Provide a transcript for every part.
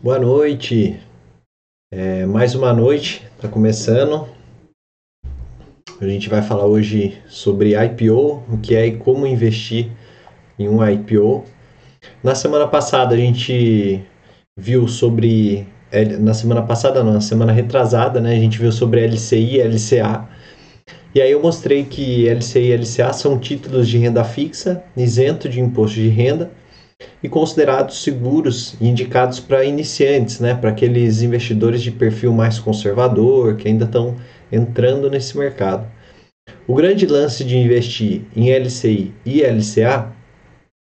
Boa noite. É, mais uma noite está começando. A gente vai falar hoje sobre IPO, o que é e como investir em um IPO. Na semana passada a gente viu sobre na semana passada, não, na semana retrasada, né, a gente viu sobre LCI e LCA. E aí eu mostrei que LCI e LCA são títulos de renda fixa, isento de imposto de renda e considerados seguros e indicados para iniciantes, né, para aqueles investidores de perfil mais conservador que ainda estão entrando nesse mercado. O grande lance de investir em LCI e LCA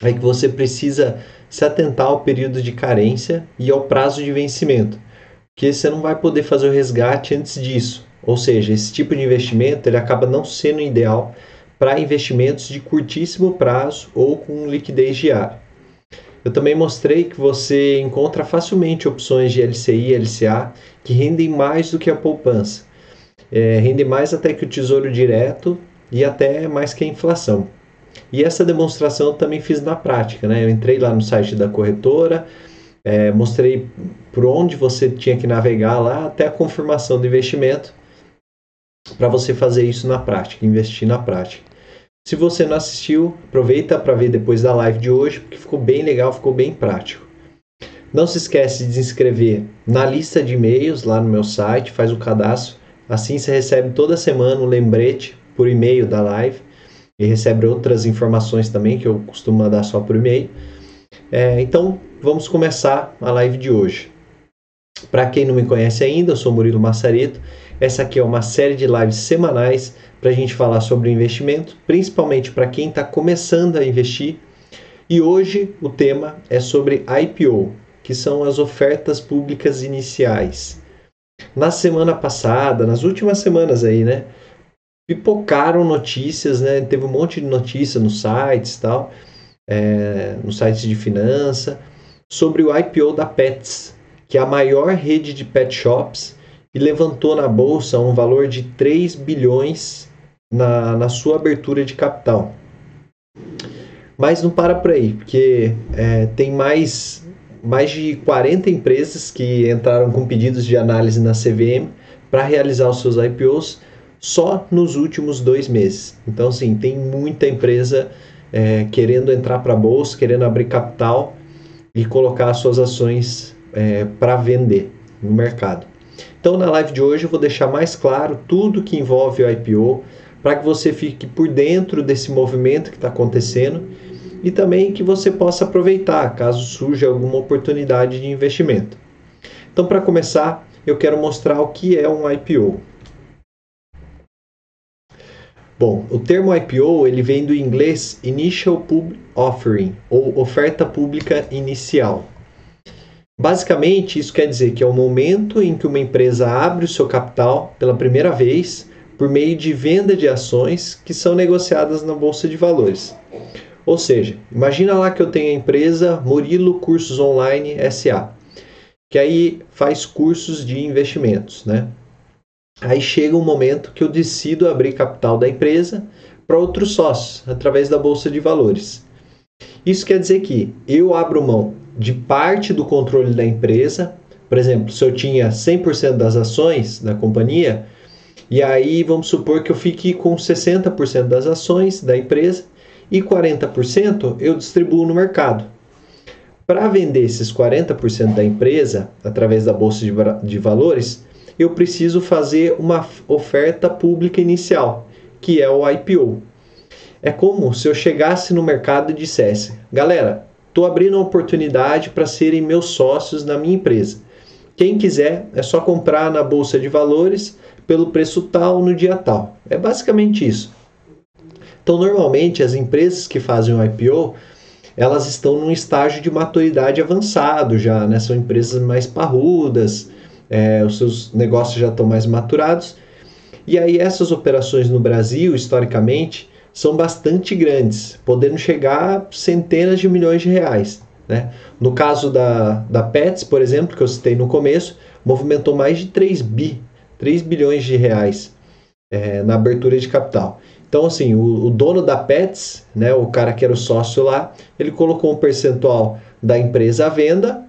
é que você precisa se atentar ao período de carência e ao prazo de vencimento, porque você não vai poder fazer o resgate antes disso. Ou seja, esse tipo de investimento ele acaba não sendo ideal para investimentos de curtíssimo prazo ou com liquidez diária. Eu também mostrei que você encontra facilmente opções de LCI e LCA que rendem mais do que a poupança. É, rendem mais até que o tesouro direto e até mais que a inflação. E essa demonstração eu também fiz na prática. Né? Eu entrei lá no site da corretora, é, mostrei por onde você tinha que navegar lá até a confirmação do investimento para você fazer isso na prática, investir na prática. Se você não assistiu, aproveita para ver depois da live de hoje, porque ficou bem legal, ficou bem prático. Não se esquece de se inscrever na lista de e-mails lá no meu site, faz o cadastro. Assim você recebe toda semana um lembrete por e-mail da live e recebe outras informações também que eu costumo mandar só por e-mail. É, então vamos começar a live de hoje. Para quem não me conhece ainda, eu sou Murilo Massareto. Essa aqui é uma série de lives semanais para a gente falar sobre investimento, principalmente para quem está começando a investir. E hoje o tema é sobre IPO, que são as ofertas públicas iniciais. Na semana passada, nas últimas semanas aí, né, pipocaram notícias, né, teve um monte de notícias nos sites tal, é, nos sites de finança, sobre o IPO da Pets, que é a maior rede de pet shops e levantou na bolsa um valor de 3 bilhões na, na sua abertura de capital. Mas não para por aí, porque é, tem mais, mais de 40 empresas que entraram com pedidos de análise na CVM para realizar os seus IPOs só nos últimos dois meses. Então, sim, tem muita empresa é, querendo entrar para a bolsa, querendo abrir capital e colocar suas ações é, para vender no mercado. Então, na live de hoje, eu vou deixar mais claro tudo que envolve o IPO, para que você fique por dentro desse movimento que está acontecendo e também que você possa aproveitar caso surja alguma oportunidade de investimento. Então, para começar, eu quero mostrar o que é um IPO. Bom, o termo IPO ele vem do inglês Initial Public Offering ou oferta pública inicial. Basicamente, isso quer dizer que é o momento em que uma empresa abre o seu capital pela primeira vez por meio de venda de ações que são negociadas na bolsa de valores. Ou seja, imagina lá que eu tenho a empresa Murilo Cursos Online SA, que aí faz cursos de investimentos, né? Aí chega um momento que eu decido abrir capital da empresa para outros sócios através da bolsa de valores. Isso quer dizer que eu abro mão de parte do controle da empresa, por exemplo, se eu tinha 100% das ações da companhia, e aí vamos supor que eu fique com 60% das ações da empresa e 40% eu distribuo no mercado. Para vender esses 40% da empresa através da bolsa de, de valores, eu preciso fazer uma oferta pública inicial, que é o IPO. É como se eu chegasse no mercado e dissesse: galera, estou abrindo uma oportunidade para serem meus sócios na minha empresa. Quem quiser é só comprar na bolsa de valores pelo preço tal no dia tal. É basicamente isso. Então, normalmente, as empresas que fazem o IPO, elas estão num estágio de maturidade avançado já, né? São empresas mais parrudas, é, os seus negócios já estão mais maturados. E aí essas operações no Brasil, historicamente, são bastante grandes, podendo chegar a centenas de milhões de reais. Né? No caso da, da Pets, por exemplo, que eu citei no começo, movimentou mais de 3 bi 3 bilhões de reais é, na abertura de capital. Então, assim, o, o, dono da Pets, né, o cara que era o sócio lá, ele colocou um percentual da empresa à venda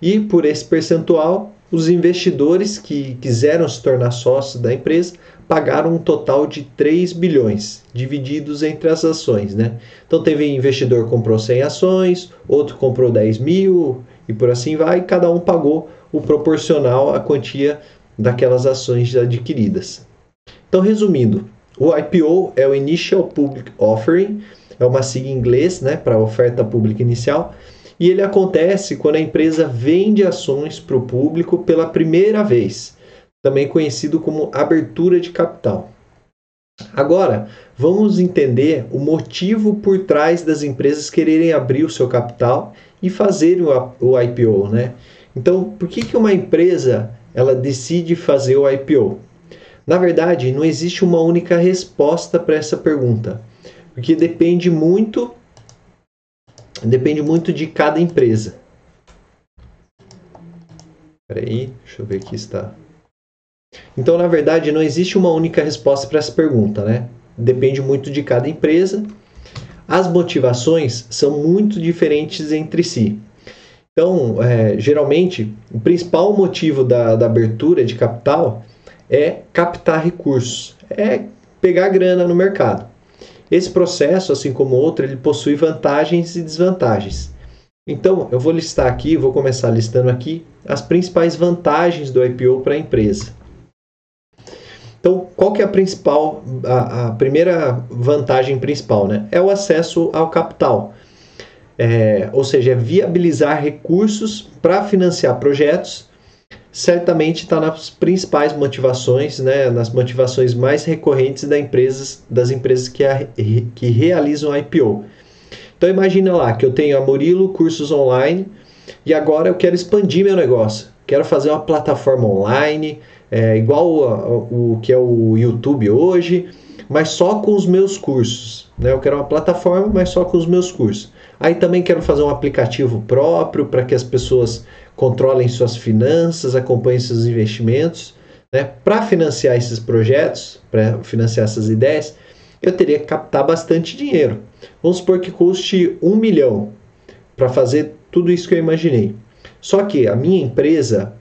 e por esse percentual, os investidores que quiseram se tornar sócios da empresa pagaram um total de 3 bilhões, divididos entre as ações. Né? Então teve investidor comprou 100 ações, outro comprou 10 mil e por assim vai, cada um pagou o proporcional à quantia daquelas ações adquiridas. Então, resumindo, o IPO é o Initial Public Offering, é uma sigla em inglês né, para oferta pública inicial, e ele acontece quando a empresa vende ações para o público pela primeira vez, também conhecido como abertura de capital. Agora, vamos entender o motivo por trás das empresas quererem abrir o seu capital e fazerem o IPO, né? Então, por que, que uma empresa ela decide fazer o IPO? Na verdade, não existe uma única resposta para essa pergunta, porque depende muito depende muito de cada empresa. Espera aí, deixa eu ver aqui está. Então, na verdade, não existe uma única resposta para essa pergunta, né? Depende muito de cada empresa. As motivações são muito diferentes entre si. Então, é, geralmente, o principal motivo da, da abertura de capital é captar recursos, é pegar grana no mercado. Esse processo, assim como outro, ele possui vantagens e desvantagens. Então, eu vou listar aqui, vou começar listando aqui as principais vantagens do IPO para a empresa. Então, qual que é a principal, a, a, primeira vantagem principal, né? É o acesso ao capital. É, ou seja, é viabilizar recursos para financiar projetos certamente está nas principais motivações, né, nas motivações mais recorrentes empresas, das empresas que, a, que realizam IPO. Então imagina lá que eu tenho a Murilo Cursos Online e agora eu quero expandir meu negócio. Quero fazer uma plataforma online, é, igual o, o que é o YouTube hoje, mas só com os meus cursos. Né? Eu quero uma plataforma, mas só com os meus cursos. Aí também quero fazer um aplicativo próprio para que as pessoas controlem suas finanças, acompanhem seus investimentos. Né? Para financiar esses projetos, para financiar essas ideias, eu teria que captar bastante dinheiro. Vamos supor que custe um milhão para fazer tudo isso que eu imaginei. Só que a minha empresa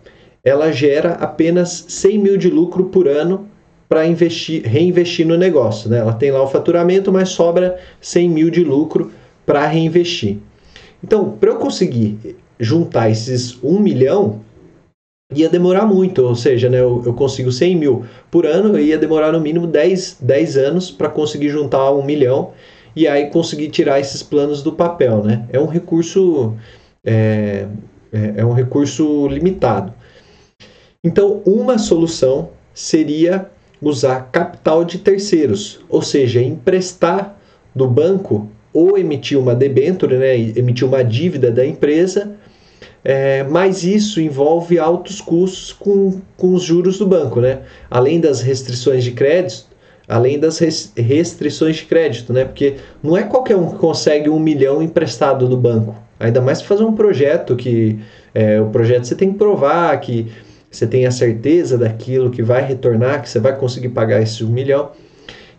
ela gera apenas 100 mil de lucro por ano para investir, reinvestir no negócio. Né? Ela tem lá o faturamento, mas sobra 100 mil de lucro para reinvestir. Então, para eu conseguir juntar esses 1 milhão, ia demorar muito, ou seja, né, eu, eu consigo 100 mil por ano, ia demorar no mínimo 10, 10 anos para conseguir juntar 1 milhão e aí conseguir tirar esses planos do papel. Né? É um recurso é, é, é um recurso limitado. Então, uma solução seria usar capital de terceiros, ou seja, emprestar do banco ou emitir uma debênture, né, emitir uma dívida da empresa, é, mas isso envolve altos custos com, com os juros do banco, né? Além das restrições de crédito, além das restrições de crédito, né? Porque não é qualquer um que consegue um milhão emprestado do banco. Ainda mais se fazer um projeto que é, o projeto você tem que provar que você tem a certeza daquilo que vai retornar, que você vai conseguir pagar esse milhão.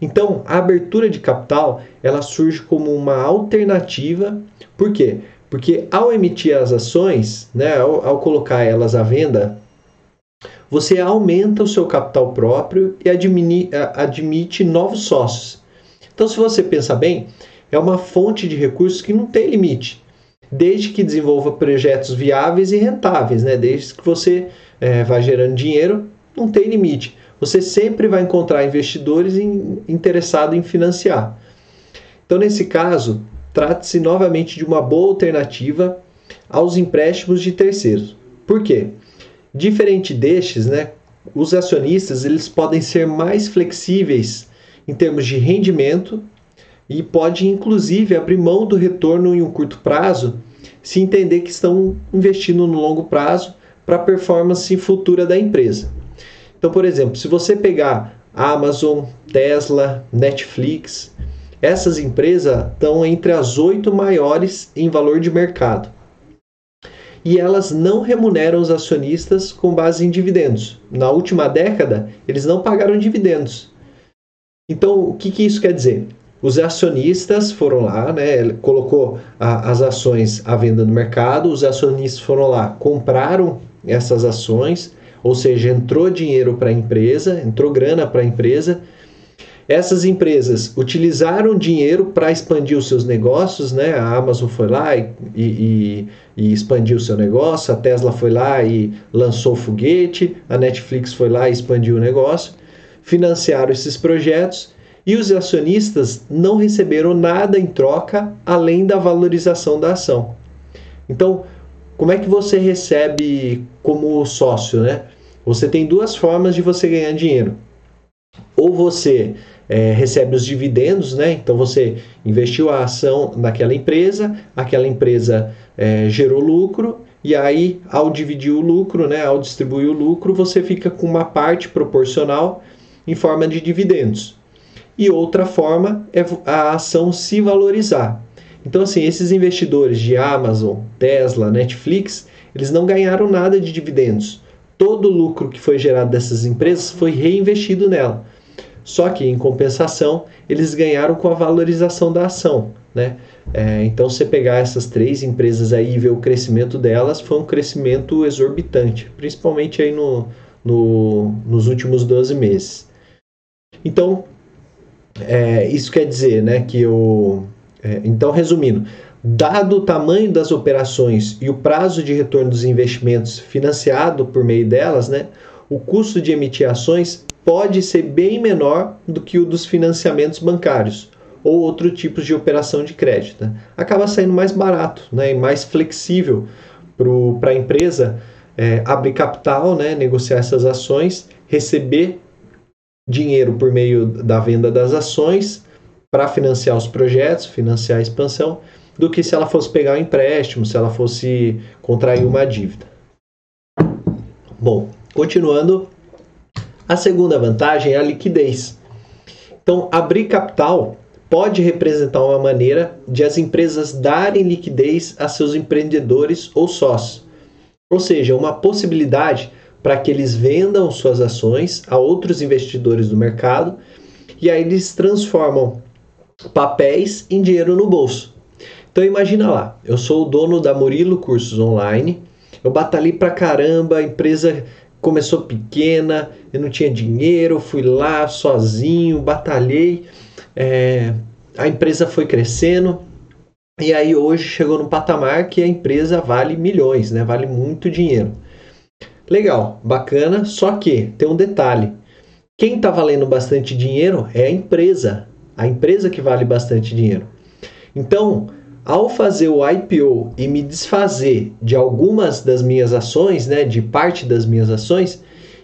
Então, a abertura de capital ela surge como uma alternativa. Por quê? Porque ao emitir as ações, né, ao, ao colocar elas à venda, você aumenta o seu capital próprio e admini, admite novos sócios. Então, se você pensar bem, é uma fonte de recursos que não tem limite, desde que desenvolva projetos viáveis e rentáveis, né? desde que você é, vá gerando dinheiro, não tem limite você sempre vai encontrar investidores interessados em financiar. Então, nesse caso, trata-se novamente de uma boa alternativa aos empréstimos de terceiros. Por quê? Diferente destes, né, os acionistas eles podem ser mais flexíveis em termos de rendimento e pode inclusive abrir mão do retorno em um curto prazo se entender que estão investindo no longo prazo para a performance futura da empresa. Então, por exemplo, se você pegar Amazon, Tesla, Netflix, essas empresas estão entre as oito maiores em valor de mercado. E elas não remuneram os acionistas com base em dividendos. Na última década, eles não pagaram dividendos. Então, o que, que isso quer dizer? os acionistas foram lá, né? Colocou a, as ações à venda no mercado, os acionistas foram lá, compraram essas ações, ou seja, entrou dinheiro para a empresa, entrou grana para a empresa. Essas empresas utilizaram dinheiro para expandir os seus negócios, né? A Amazon foi lá e, e, e expandiu o seu negócio, a Tesla foi lá e lançou o foguete, a Netflix foi lá e expandiu o negócio, financiaram esses projetos e os acionistas não receberam nada em troca além da valorização da ação. Então, como é que você recebe como sócio, né? Você tem duas formas de você ganhar dinheiro. Ou você é, recebe os dividendos, né? Então você investiu a ação naquela empresa, aquela empresa é, gerou lucro e aí ao dividir o lucro, né? Ao distribuir o lucro, você fica com uma parte proporcional em forma de dividendos e outra forma é a ação se valorizar. Então, assim, esses investidores de Amazon, Tesla, Netflix, eles não ganharam nada de dividendos. Todo o lucro que foi gerado dessas empresas foi reinvestido nela. Só que, em compensação, eles ganharam com a valorização da ação. Né? É, então, você pegar essas três empresas aí e ver o crescimento delas, foi um crescimento exorbitante, principalmente aí no, no, nos últimos 12 meses. Então, é, isso quer dizer né, que o. É, então, resumindo, dado o tamanho das operações e o prazo de retorno dos investimentos financiado por meio delas, né, o custo de emitir ações pode ser bem menor do que o dos financiamentos bancários ou outro tipos de operação de crédito. Né? Acaba saindo mais barato né, e mais flexível para a empresa é, abrir capital, né, negociar essas ações, receber dinheiro por meio da venda das ações para financiar os projetos, financiar a expansão, do que se ela fosse pegar um empréstimo, se ela fosse contrair uma dívida. Bom, continuando, a segunda vantagem é a liquidez. Então, abrir capital pode representar uma maneira de as empresas darem liquidez a seus empreendedores ou sócios. Ou seja, uma possibilidade para que eles vendam suas ações a outros investidores do mercado e aí eles transformam papéis em dinheiro no bolso. Então imagina lá, eu sou o dono da Murilo Cursos Online, eu batalhei pra caramba, a empresa começou pequena, eu não tinha dinheiro, fui lá sozinho, batalhei, é, a empresa foi crescendo e aí hoje chegou no patamar que a empresa vale milhões, né? Vale muito dinheiro. Legal, bacana, só que tem um detalhe. Quem está valendo bastante dinheiro é a empresa. A empresa que vale bastante dinheiro. Então, ao fazer o IPO e me desfazer de algumas das minhas ações, né, de parte das minhas ações,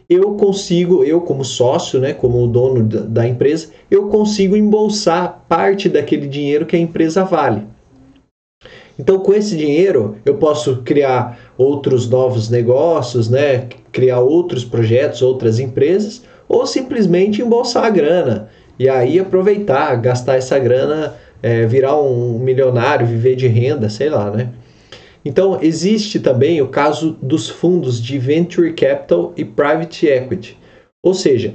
eu consigo, eu como sócio, né, como dono da empresa, eu consigo embolsar parte daquele dinheiro que a empresa vale. Então, com esse dinheiro, eu posso criar outros novos negócios, né? criar outros projetos, outras empresas, ou simplesmente embolsar a grana e aí aproveitar, gastar essa grana, é, virar um milionário, viver de renda, sei lá, né? Então, existe também o caso dos fundos de Venture Capital e Private Equity. Ou seja,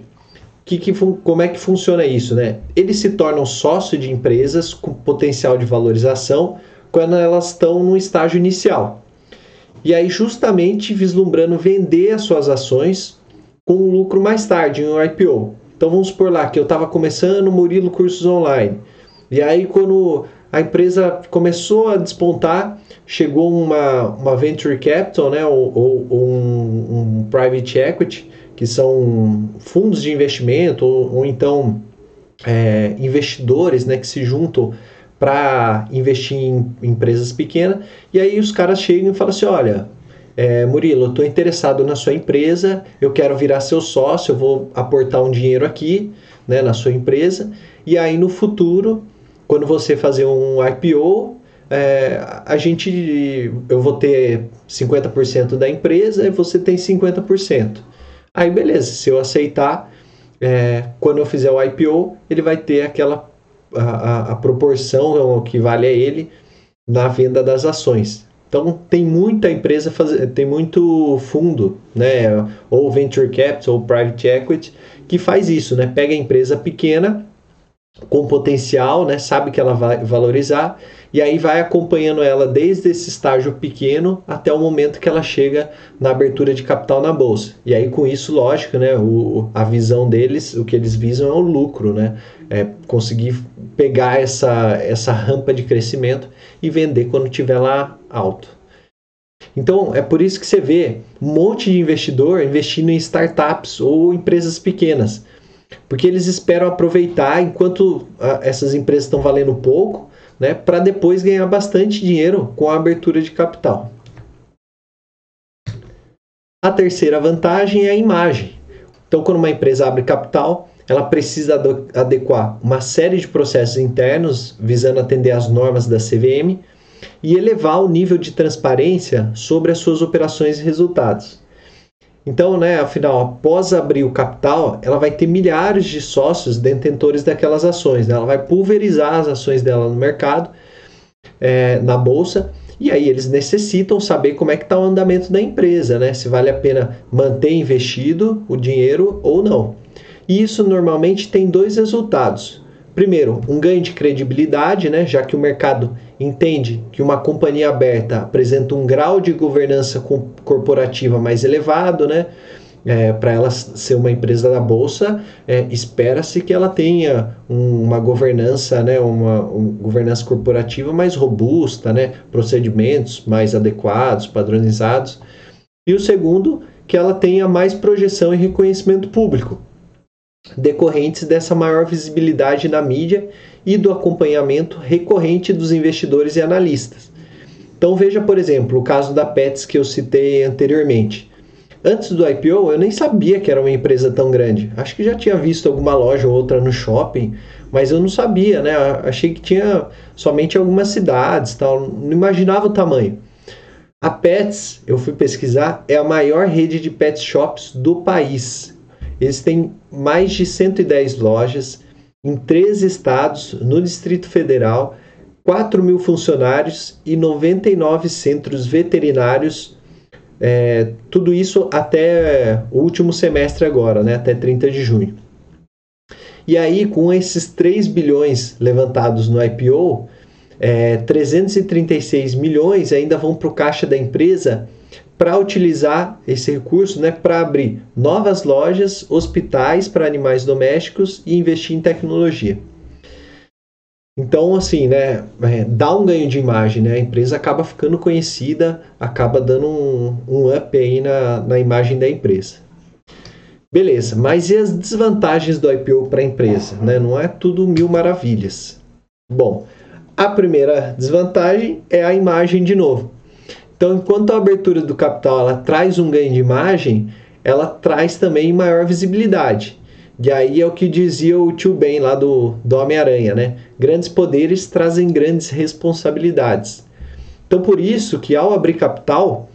que, que, como é que funciona isso? Né? Eles se tornam sócio de empresas com potencial de valorização quando elas estão no estágio inicial. E aí, justamente vislumbrando vender as suas ações com lucro mais tarde, em um IPO. Então vamos por lá que eu estava começando Murilo Cursos Online. E aí, quando a empresa começou a despontar, chegou uma, uma venture capital, né, ou, ou, um, um, private equity, que são fundos de investimento, ou, ou então é, investidores né, que se juntam para investir em empresas pequenas. E aí os caras chegam e falam assim: olha, é, Murilo, estou interessado na sua empresa, eu quero virar seu sócio, eu vou aportar um dinheiro aqui né, na sua empresa. E aí no futuro, quando você fazer um IPO, é, a gente, eu vou ter 50% da empresa e você tem 50%. Aí beleza, se eu aceitar, é, quando eu fizer o IPO, ele vai ter aquela a, a, proporção que vale a ele na venda das ações. Então tem muita empresa, faz, tem muito fundo, né, ou venture capital ou private equity que faz isso, né? Pega a empresa pequena com potencial, né? Sabe que ela vai valorizar e aí vai acompanhando ela desde esse estágio pequeno até o momento que ela chega na abertura de capital na bolsa. E aí com isso, lógico, né? O, a visão deles, o que eles visam é o lucro, né? É conseguir pegar essa essa rampa de crescimento e vender quando tiver lá alto. Então é por isso que você vê um monte de investidor investindo em startups ou empresas pequenas porque eles esperam aproveitar enquanto ah, essas empresas estão valendo pouco, né, para depois ganhar bastante dinheiro com a abertura de capital. A terceira vantagem é a imagem. Então, quando uma empresa abre capital, ela precisa adequar uma série de processos internos visando atender às normas da CVM e elevar o nível de transparência sobre as suas operações e resultados. Então, né, afinal, após abrir o capital, ela vai ter milhares de sócios detentores daquelas ações. Né? Ela vai pulverizar as ações dela no mercado, é, na bolsa, e aí eles necessitam saber como é que está o andamento da empresa, né? Se vale a pena manter investido o dinheiro ou não. E isso normalmente tem dois resultados. Primeiro, um ganho de credibilidade, né? já que o mercado entende que uma companhia aberta apresenta um grau de governança corporativa mais elevado, né? É, para ela ser uma empresa da bolsa, é, espera-se que ela tenha um, uma governança, né, uma, uma, governança corporativa mais robusta, né, procedimentos mais adequados, padronizados. E o segundo, que ela tenha mais projeção e reconhecimento público, decorrentes dessa maior visibilidade na mídia e do acompanhamento recorrente dos investidores e analistas. Então veja, por exemplo, o caso da Pets que eu citei anteriormente. Antes do IPO, eu nem sabia que era uma empresa tão grande. Acho que já tinha visto alguma loja ou outra no shopping, mas eu não sabia, né? Achei que tinha somente algumas cidades, tal, não imaginava o tamanho. A Pets, eu fui pesquisar, é a maior rede de pet shops do país. Eles têm mais de 110 lojas em três estados no Distrito Federal, 4 mil funcionários e 99 centros veterinários. É, tudo isso até o último semestre agora, né, até 30 de junho. E aí, com esses 3 bilhões levantados no IPO, é, 336 milhões ainda vão para o caixa da empresa para utilizar esse recurso né, para abrir novas lojas, hospitais para animais domésticos e investir em tecnologia. Então, assim, né, é, dá um ganho de imagem, né? A empresa acaba ficando conhecida, acaba dando um, um up aí na, na imagem da empresa. Beleza, mas e as desvantagens do IPO para a empresa? Né? Não é tudo mil maravilhas. Bom, a primeira desvantagem é a imagem de novo. Então, enquanto a abertura do capital ela traz um ganho de imagem, ela traz também maior visibilidade. E aí é o que dizia o tio Ben lá do, do Homem-Aranha, né? Grandes poderes trazem grandes responsabilidades. Então, por isso que ao abrir capital,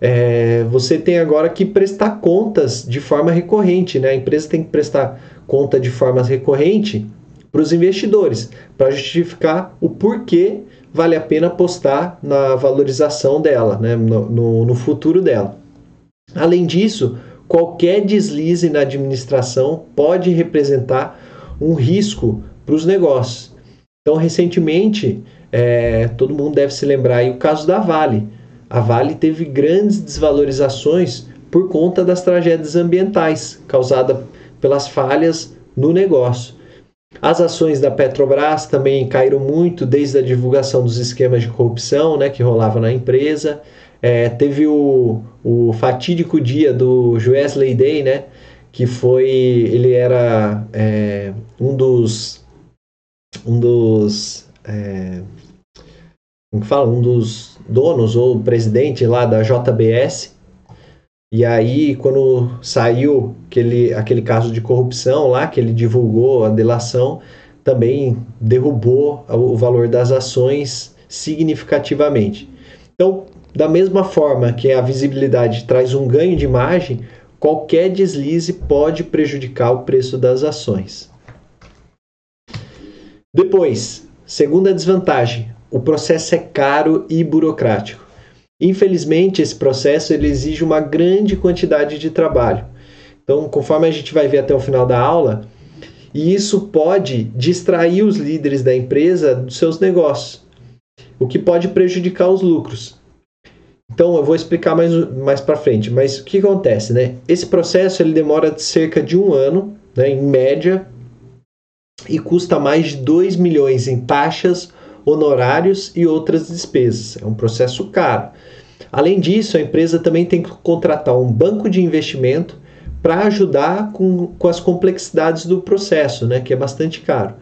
é, você tem agora que prestar contas de forma recorrente, né? A empresa tem que prestar conta de forma recorrente para os investidores, para justificar o porquê vale a pena apostar na valorização dela, né, no, no, no futuro dela. Além disso, qualquer deslize na administração pode representar um risco para os negócios. Então, recentemente, é, todo mundo deve se lembrar aí o caso da Vale. A Vale teve grandes desvalorizações por conta das tragédias ambientais causadas pelas falhas no negócio. As ações da Petrobras também caíram muito desde a divulgação dos esquemas de corrupção né, que rolava na empresa. É, teve o, o fatídico dia do Wesley Day, né, que foi ele era é, um dos um dos é, como que fala um dos donos ou presidente lá da JBS e aí, quando saiu aquele, aquele caso de corrupção lá, que ele divulgou a delação, também derrubou o valor das ações significativamente. Então, da mesma forma que a visibilidade traz um ganho de imagem, qualquer deslize pode prejudicar o preço das ações. Depois, segunda desvantagem: o processo é caro e burocrático. Infelizmente, esse processo ele exige uma grande quantidade de trabalho. Então, conforme a gente vai ver até o final da aula, E isso pode distrair os líderes da empresa dos seus negócios, o que pode prejudicar os lucros. Então eu vou explicar mais, mais para frente, mas o que acontece, né? Esse processo ele demora cerca de um ano, né, em média, e custa mais de 2 milhões em taxas, honorários e outras despesas. É um processo caro. Além disso, a empresa também tem que contratar um banco de investimento para ajudar com, com as complexidades do processo, né, que é bastante caro.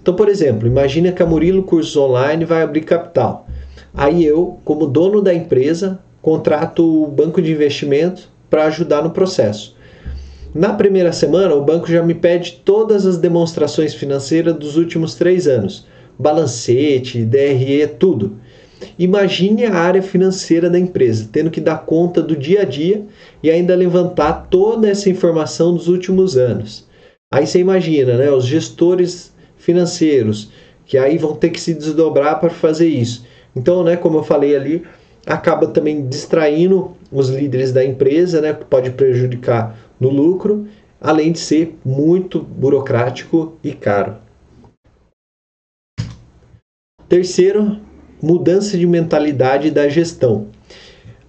Então, por exemplo, imagine que a Murilo Cursos Online vai abrir capital. Aí eu, como dono da empresa, contrato o banco de investimento para ajudar no processo. Na primeira semana, o banco já me pede todas as demonstrações financeiras dos últimos três anos, balancete, DRE, tudo. Imagine a área financeira da empresa, tendo que dar conta do dia a dia e ainda levantar toda essa informação dos últimos anos. Aí você imagina, né, os gestores financeiros que aí vão ter que se desdobrar para fazer isso. Então, né, como eu falei ali, acaba também distraindo os líderes da empresa, né, pode prejudicar no lucro, além de ser muito burocrático e caro. Terceiro, mudança de mentalidade da gestão.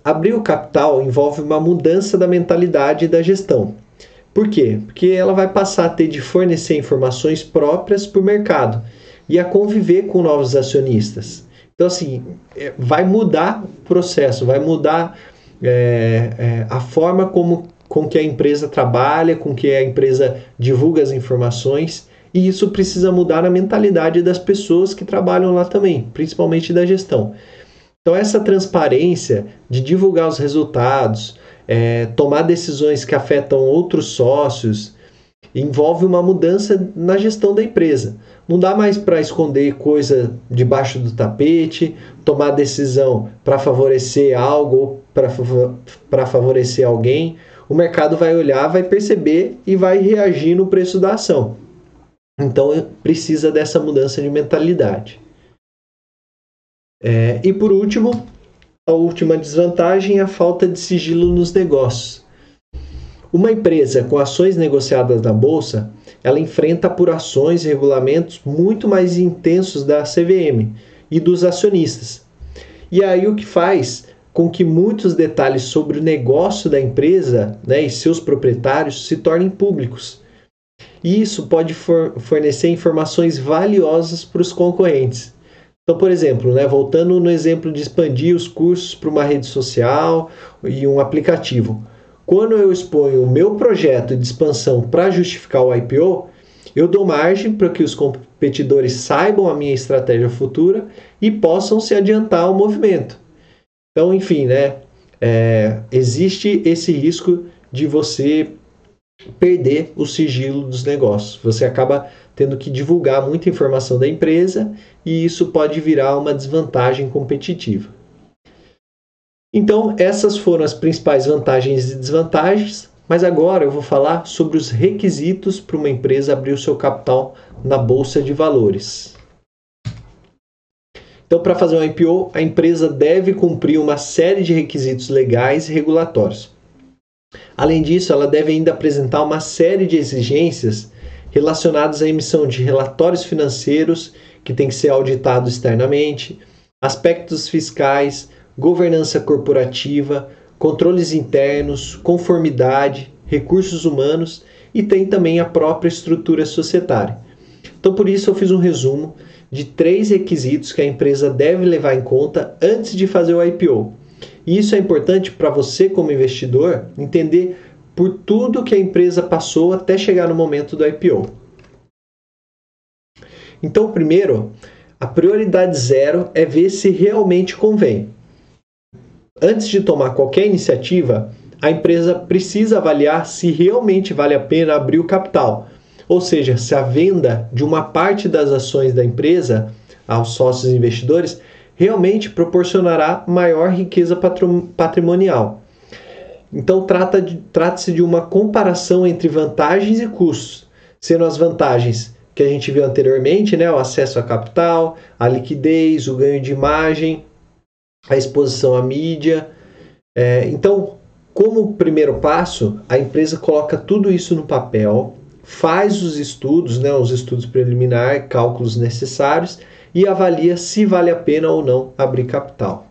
Abrir o capital envolve uma mudança da mentalidade da gestão. Por quê? Porque ela vai passar a ter de fornecer informações próprias para o mercado e a conviver com novos acionistas. Então, assim, é, vai mudar o processo, vai mudar é, é, a forma como com que a empresa trabalha, com que a empresa divulga as informações e isso precisa mudar na mentalidade das pessoas que trabalham lá também, principalmente da gestão. Então, essa transparência de divulgar os resultados, é, tomar decisões que afetam outros sócios, envolve uma mudança na gestão da empresa. Não dá mais para esconder coisa debaixo do tapete, tomar decisão para favorecer algo ou para favorecer alguém. O mercado vai olhar, vai perceber e vai reagir no preço da ação. Então precisa dessa mudança de mentalidade. É, e por último, a última desvantagem é a falta de sigilo nos negócios. Uma empresa com ações negociadas na bolsa, ela enfrenta apurações e regulamentos muito mais intensos da CVM e dos acionistas. E aí o que faz com que muitos detalhes sobre o negócio da empresa né, e seus proprietários se tornem públicos e isso pode fornecer informações valiosas para os concorrentes. Então, por exemplo, né, voltando no exemplo de expandir os cursos para uma rede social e um aplicativo. Quando eu exponho o meu projeto de expansão para justificar o IPO, eu dou margem para que os competidores saibam a minha estratégia futura e possam se adiantar ao movimento. Então, enfim, né, é, existe esse risco de você perder o sigilo dos negócios. Você acaba tendo que divulgar muita informação da empresa e isso pode virar uma desvantagem competitiva. Então, essas foram as principais vantagens e desvantagens, mas agora eu vou falar sobre os requisitos para uma empresa abrir o seu capital na bolsa de valores. Então, para fazer um IPO, a empresa deve cumprir uma série de requisitos legais e regulatórios. Além disso, ela deve ainda apresentar uma série de exigências relacionadas à emissão de relatórios financeiros que tem que ser auditado externamente, aspectos fiscais, governança corporativa, controles internos, conformidade, recursos humanos e tem também a própria estrutura societária. Então, por isso, eu fiz um resumo de três requisitos que a empresa deve levar em conta antes de fazer o IPO e isso é importante para você, como investidor, entender por tudo que a empresa passou até chegar no momento do IPO. Então, primeiro, a prioridade zero é ver se realmente convém. Antes de tomar qualquer iniciativa, a empresa precisa avaliar se realmente vale a pena abrir o capital, ou seja, se a venda de uma parte das ações da empresa aos sócios investidores realmente proporcionará maior riqueza patrimonial. Então, trata-se de, trata de uma comparação entre vantagens e custos, sendo as vantagens que a gente viu anteriormente, né, o acesso a capital, a liquidez, o ganho de imagem, a exposição à mídia. É, então, como primeiro passo, a empresa coloca tudo isso no papel, faz os estudos, né, os estudos preliminares, cálculos necessários e avalia se vale a pena ou não abrir capital.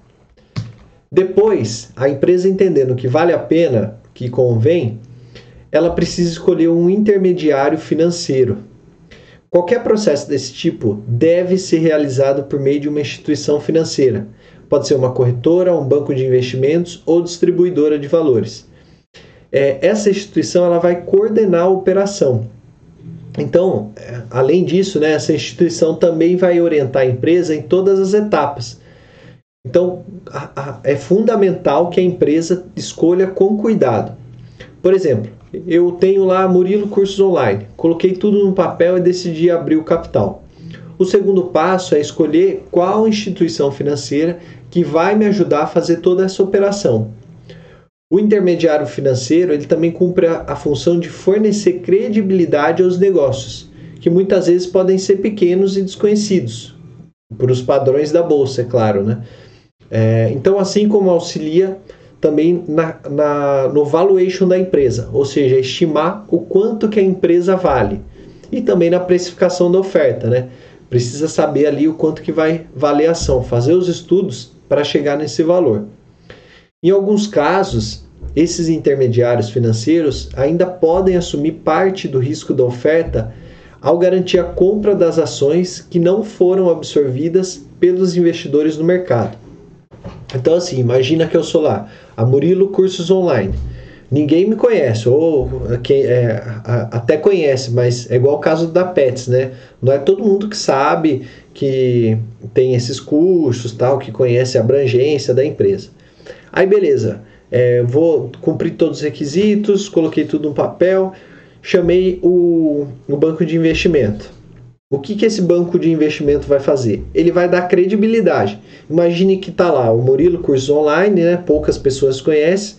Depois, a empresa entendendo que vale a pena, que convém, ela precisa escolher um intermediário financeiro. Qualquer processo desse tipo deve ser realizado por meio de uma instituição financeira. Pode ser uma corretora, um banco de investimentos ou distribuidora de valores. É, essa instituição ela vai coordenar a operação. Então, é, além disso, né, essa instituição também vai orientar a empresa em todas as etapas. Então, a, a, é fundamental que a empresa escolha com cuidado. Por exemplo, eu tenho lá Murilo Cursos Online, coloquei tudo no papel e decidi abrir o capital. O segundo passo é escolher qual instituição financeira que vai me ajudar a fazer toda essa operação. O intermediário financeiro ele também cumpre a, função de fornecer credibilidade aos negócios, que muitas vezes podem ser pequenos e desconhecidos, por os padrões da bolsa, é claro, né? É, então, assim como auxilia também na, na, no valuation da empresa, ou seja, estimar o quanto que a empresa vale. E também na precificação da oferta, né? Precisa saber ali o quanto que vai valer a ação, fazer os estudos para chegar nesse valor. Em alguns casos, esses intermediários financeiros ainda podem assumir parte do risco da oferta ao garantir a compra das ações que não foram absorvidas pelos investidores no mercado. Então, assim, imagina que eu sou lá, a Murilo Cursos Online. Ninguém me conhece, ou quem, é, até conhece, mas é igual o caso da Pets, né? Não é todo mundo que sabe que tem esses cursos, tal, que conhece a abrangência da empresa. Aí, beleza, é, vou cumprir todos os requisitos, coloquei tudo no papel, chamei o, o banco de investimento. O que, que esse banco de investimento vai fazer? Ele vai dar credibilidade. Imagine que está lá o Murilo Cursos Online, né? poucas pessoas conhecem,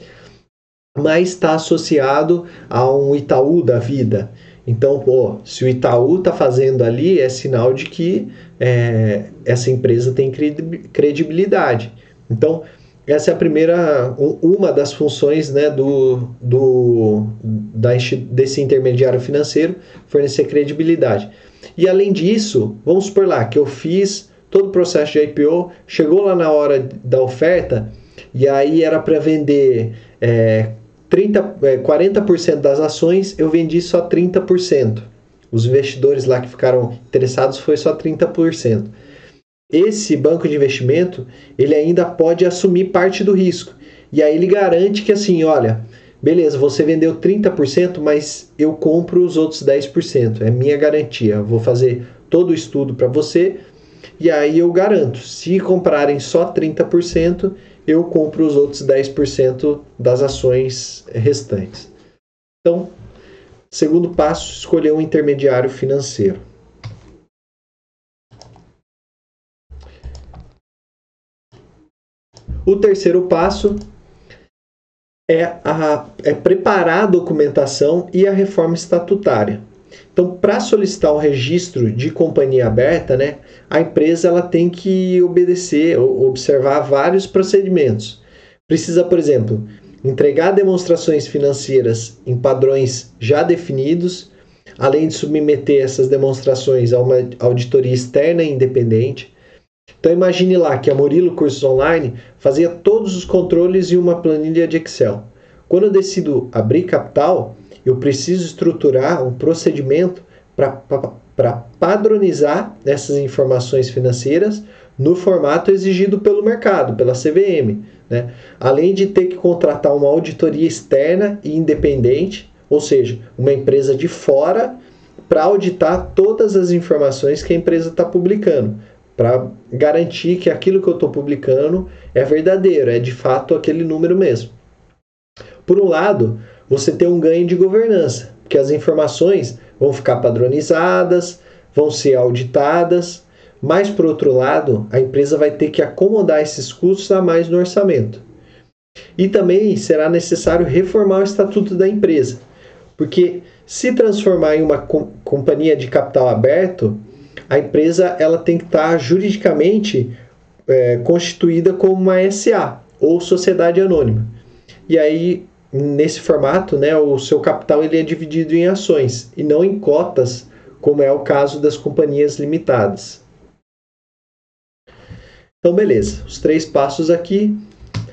mas está associado a um Itaú da vida. Então, pô, se o Itaú está fazendo ali, é sinal de que é, essa empresa tem credibilidade. Então, essa é a primeira, uma das funções né, do, do, da, desse intermediário financeiro, fornecer credibilidade. E além disso, vamos supor lá que eu fiz todo o processo de IPO, chegou lá na hora da oferta e aí era para vender é, 30, é, 40% das ações, eu vendi só 30%. Os investidores lá que ficaram interessados foi só 30%. Esse banco de investimento, ele ainda pode assumir parte do risco. E aí ele garante que assim, olha, beleza, você vendeu 30%, mas eu compro os outros 10%. É minha garantia. Vou fazer todo o estudo para você e aí eu garanto, se comprarem só 30%, eu compro os outros 10% das ações restantes. Então, segundo passo, escolher um intermediário financeiro. O terceiro passo é, a, é preparar a documentação e a reforma estatutária. Então, para solicitar o registro de companhia aberta, né, a empresa ela tem que obedecer observar vários procedimentos. Precisa, por exemplo, entregar demonstrações financeiras em padrões já definidos, além de submeter essas demonstrações a uma auditoria externa e independente, então imagine lá que a Murilo Cursos Online fazia todos os controles em uma planilha de Excel. Quando eu decido abrir capital, eu preciso estruturar um procedimento para padronizar essas informações financeiras no formato exigido pelo mercado, pela CVM. Né? Além de ter que contratar uma auditoria externa e independente, ou seja, uma empresa de fora, para auditar todas as informações que a empresa está publicando, para garantir que aquilo que eu estou publicando é verdadeiro, é de fato aquele número mesmo. Por um lado, você tem um ganho de governança, porque as informações vão ficar padronizadas, vão ser auditadas, mas por outro lado, a empresa vai ter que acomodar esses custos a mais no orçamento. E também será necessário reformar o estatuto da empresa, porque se transformar em uma companhia de capital aberto, a empresa ela tem que estar juridicamente é, constituída como uma SA ou sociedade anônima. E aí nesse formato, né, o seu capital ele é dividido em ações e não em cotas, como é o caso das companhias limitadas. Então, beleza, os três passos aqui.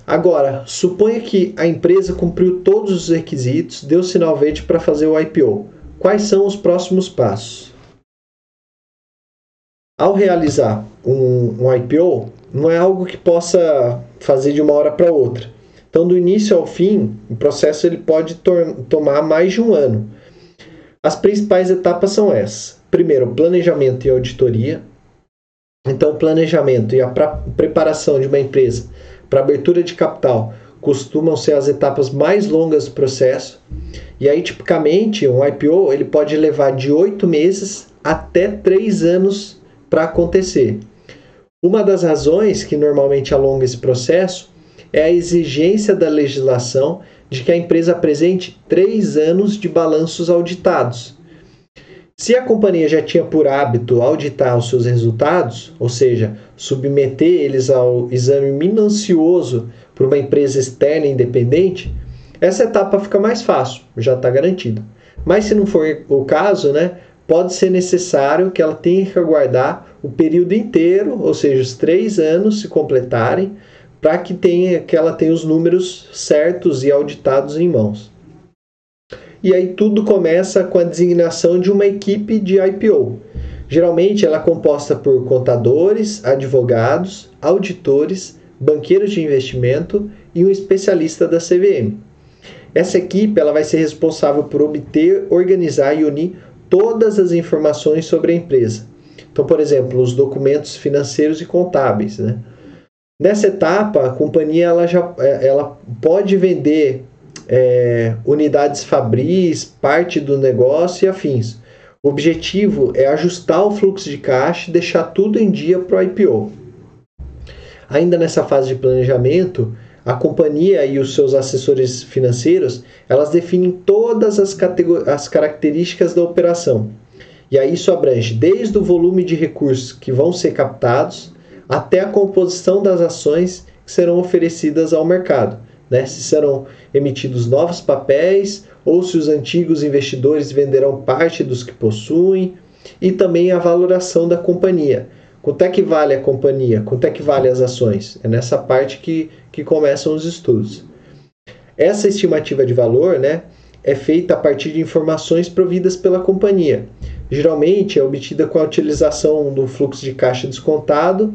Agora, suponha que a empresa cumpriu todos os requisitos, deu sinal verde para fazer o IPO. Quais são os próximos passos? Ao realizar um, um IPO, não é algo que possa fazer de uma hora para outra. Então, do início ao fim, o processo ele pode tomar mais de um ano. As principais etapas são essas: primeiro, planejamento e auditoria. Então, o planejamento e a preparação de uma empresa para abertura de capital costumam ser as etapas mais longas do processo. E aí, tipicamente, um IPO ele pode levar de oito meses até três anos para acontecer. Uma das razões que normalmente alonga esse processo é a exigência da legislação de que a empresa apresente três anos de balanços auditados. Se a companhia já tinha por hábito auditar os seus resultados, ou seja, submeter eles ao exame minucioso por uma empresa externa independente, essa etapa fica mais fácil, já está garantida. Mas se não for o caso, né, pode ser necessário que ela tenha que aguardar o período inteiro, ou seja, os três anos se completarem, para que, tenha, que ela tenha os números certos e auditados em mãos. E aí tudo começa com a designação de uma equipe de IPO. Geralmente ela é composta por contadores, advogados, auditores, banqueiros de investimento e um especialista da CVM. Essa equipe ela vai ser responsável por obter, organizar e unir todas as informações sobre a empresa. Então, por exemplo, os documentos financeiros e contábeis. Né? Nessa etapa, a companhia ela já é, ela pode vender é, unidades fabris, parte do negócio e afins. O objetivo é ajustar o fluxo de caixa e deixar tudo em dia para o IPO. Ainda nessa fase de planejamento, a companhia e os seus assessores financeiros, elas definem todas as, as características da operação. E aí isso abrange desde o volume de recursos que vão ser captados até a composição das ações que serão oferecidas ao mercado. Né? Se serão emitidos novos papéis ou se os antigos investidores venderão parte dos que possuem e também a valoração da companhia. Quanto é que vale a companhia? Quanto é que vale as ações? É nessa parte que que começam os estudos. Essa estimativa de valor né, é feita a partir de informações providas pela companhia. Geralmente é obtida com a utilização do fluxo de caixa descontado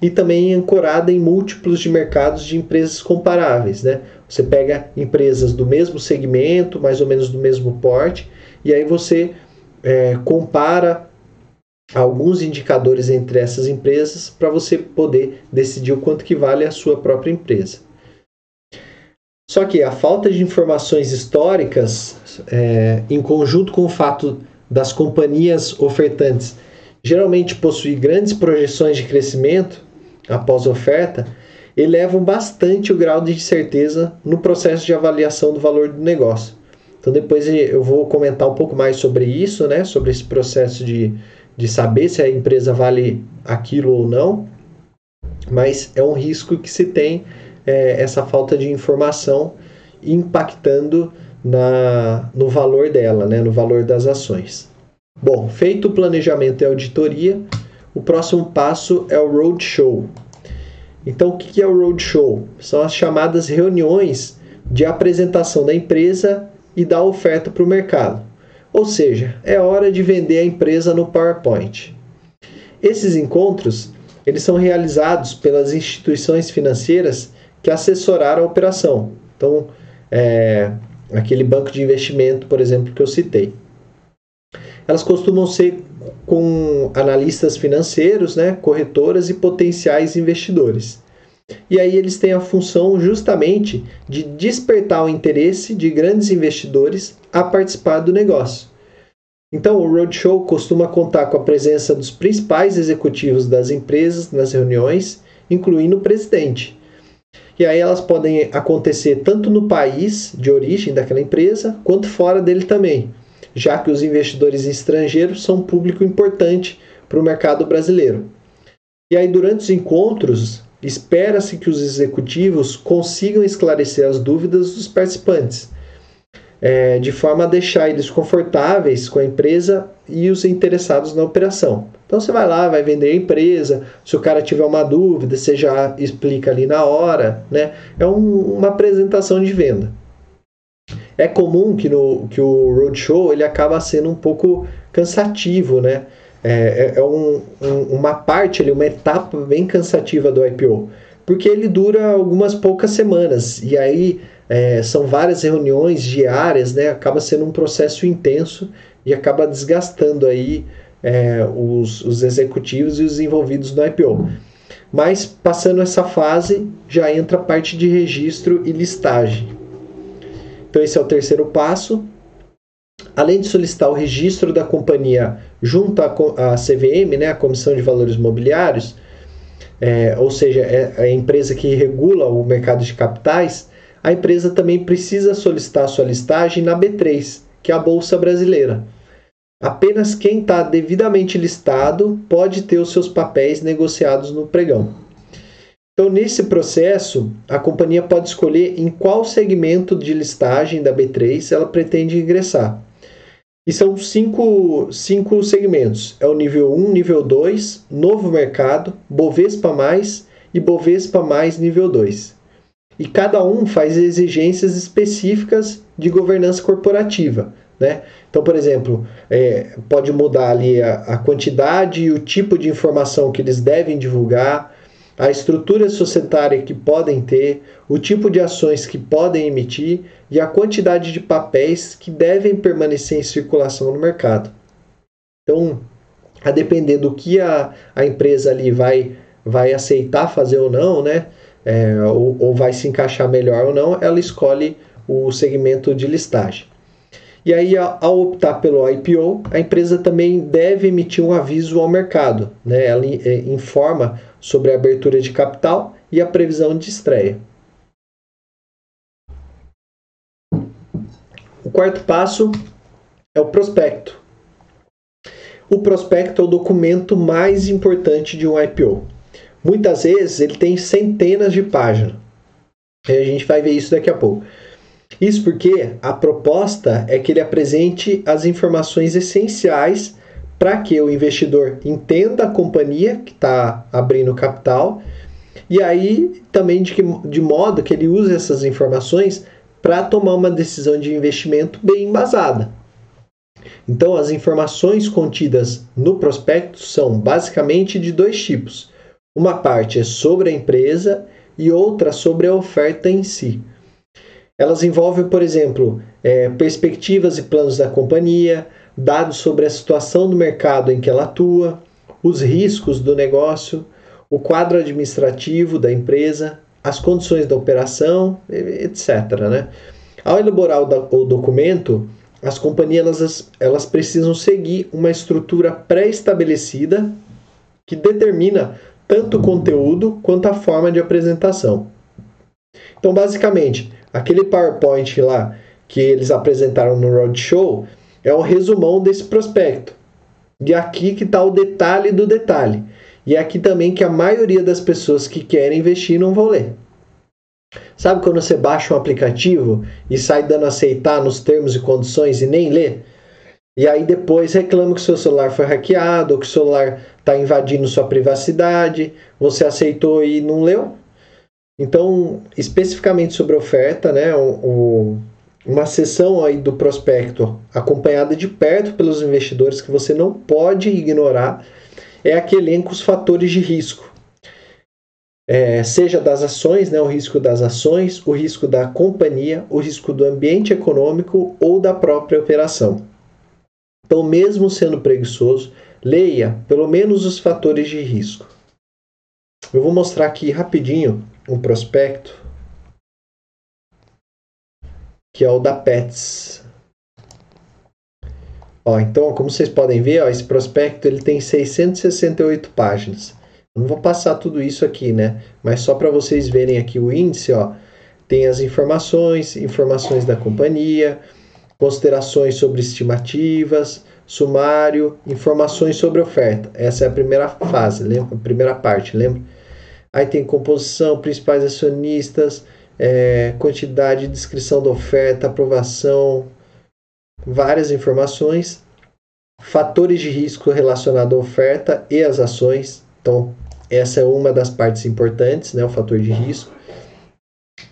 e também ancorada em múltiplos de mercados de empresas comparáveis. Né? Você pega empresas do mesmo segmento, mais ou menos do mesmo porte, e aí você é, compara alguns indicadores entre essas empresas para você poder decidir o quanto que vale a sua própria empresa. Só que a falta de informações históricas, é, em conjunto com o fato das companhias ofertantes geralmente possuir grandes projeções de crescimento após oferta, elevam bastante o grau de certeza no processo de avaliação do valor do negócio. Então depois eu vou comentar um pouco mais sobre isso, né, sobre esse processo de de saber se a empresa vale aquilo ou não, mas é um risco que se tem é, essa falta de informação impactando na, no valor dela, né, no valor das ações. Bom, feito o planejamento e auditoria, o próximo passo é o roadshow. Então, o que é o roadshow? São as chamadas reuniões de apresentação da empresa e da oferta para o mercado. Ou seja, é hora de vender a empresa no PowerPoint. Esses encontros eles são realizados pelas instituições financeiras que assessoraram a operação. Então, é, aquele banco de investimento, por exemplo, que eu citei. Elas costumam ser com analistas financeiros, né, corretoras e potenciais investidores. E aí eles têm a função justamente de despertar o interesse de grandes investidores a participar do negócio. Então, o Roadshow costuma contar com a presença dos principais executivos das empresas nas reuniões, incluindo o presidente. E aí elas podem acontecer tanto no país de origem daquela empresa, quanto fora dele também, já que os investidores estrangeiros são um público importante para o mercado brasileiro. E aí, durante os encontros, espera-se que os executivos consigam esclarecer as dúvidas dos participantes, é, de forma a deixar eles confortáveis com a empresa e os interessados na operação. Então você vai lá, vai vender a empresa, se o cara tiver uma dúvida, você já explica ali na hora, né? É um, uma apresentação de venda. É comum que, no, que o roadshow ele acaba sendo um pouco cansativo, né? É, é, é um, um, uma parte ali, uma etapa bem cansativa do IPO, porque ele dura algumas poucas semanas e aí é, são várias reuniões diárias, né? Acaba sendo um processo intenso e acaba desgastando aí é, os, os executivos e os envolvidos no IPO. Mas passando essa fase, já entra a parte de registro e listagem. Então esse é o terceiro passo. Além de solicitar o registro da companhia junto à, CVM, né, a Comissão de Valores Mobiliários, é, ou seja, é a empresa que regula o mercado de capitais, a empresa também precisa solicitar sua listagem na B3, que é a Bolsa Brasileira. Apenas quem está devidamente listado pode ter os seus papéis negociados no pregão. Então, nesse processo, a companhia pode escolher em qual segmento de listagem da B3 ela pretende ingressar. E são cinco, cinco segmentos: é o nível 1, nível 2, novo mercado, Bovespa mais e Bovespa mais nível 2 e cada um faz exigências específicas de governança corporativa. Né? Então, por exemplo, é, pode mudar ali a, a, quantidade e o tipo de informação que eles devem divulgar, a estrutura societária que podem ter, o tipo de ações que podem emitir e a quantidade de papéis que devem permanecer em circulação no mercado. Então, a depender do que a, a empresa ali vai, vai aceitar fazer ou não, né? é, ou, ou vai se encaixar melhor ou não, ela escolhe o segmento de listagem. E aí, ao optar pelo IPO, a empresa também deve emitir um aviso ao mercado. Né? Ela é, informa sobre a abertura de capital e a previsão de estreia. O quarto passo é o prospecto. O prospecto é o documento mais importante de um IPO. Muitas vezes ele tem centenas de páginas. E a gente vai ver isso daqui a pouco. Isso porque a proposta é que ele apresente as informações essenciais para que o investidor entenda a companhia que está abrindo capital e aí também de, que, de modo que ele use essas informações para tomar uma decisão de investimento bem embasada. Então, as informações contidas no prospecto são basicamente de dois tipos. Uma parte é sobre a empresa e outra sobre a oferta em si. Elas envolvem, por exemplo, é, perspectivas e planos da companhia, dados sobre a situação do mercado em que ela atua, os riscos do negócio, o quadro administrativo da empresa, as condições da operação, etc. Né? Ao elaborar o, documento, as companhias elas, elas precisam seguir uma estrutura pré-estabelecida que determina tanto o conteúdo quanto a forma de apresentação. Então, basicamente, aquele PowerPoint lá que eles apresentaram no Roadshow é um resumão desse prospecto. E aqui que está o detalhe do detalhe. E é aqui também que a maioria das pessoas que querem investir não vão ler. Sabe quando você baixa um aplicativo e sai dando aceitar nos termos e condições e nem lê? E aí depois reclama que seu celular foi hackeado, ou que o celular está invadindo sua privacidade, você aceitou e não leu. Então, especificamente sobre oferta, né, o, o, uma sessão aí do prospecto acompanhada de perto pelos investidores que você não pode ignorar é a que elenca os fatores de risco. É, seja das ações, né, o risco das ações, o risco da companhia, o risco do ambiente econômico ou da própria operação. Então, mesmo sendo preguiçoso, leia pelo menos os fatores de risco. Eu vou mostrar aqui rapidinho um prospecto, que é o da Pets. Ó, então, como vocês podem ver, ó, esse prospecto ele tem 668 páginas. Eu não vou passar tudo isso aqui, né? Mas só para vocês verem aqui o índice, ó, tem as informações, informações da companhia, considerações sobre estimativas, sumário, informações sobre oferta. Essa é a primeira fase, lembra? A primeira parte, lembra? Aí tem composição, principais acionistas, é, quantidade, descrição da oferta, aprovação, várias informações, fatores de risco relacionados à oferta e às ações. Então, essa é uma das partes importantes, né, o fator de risco.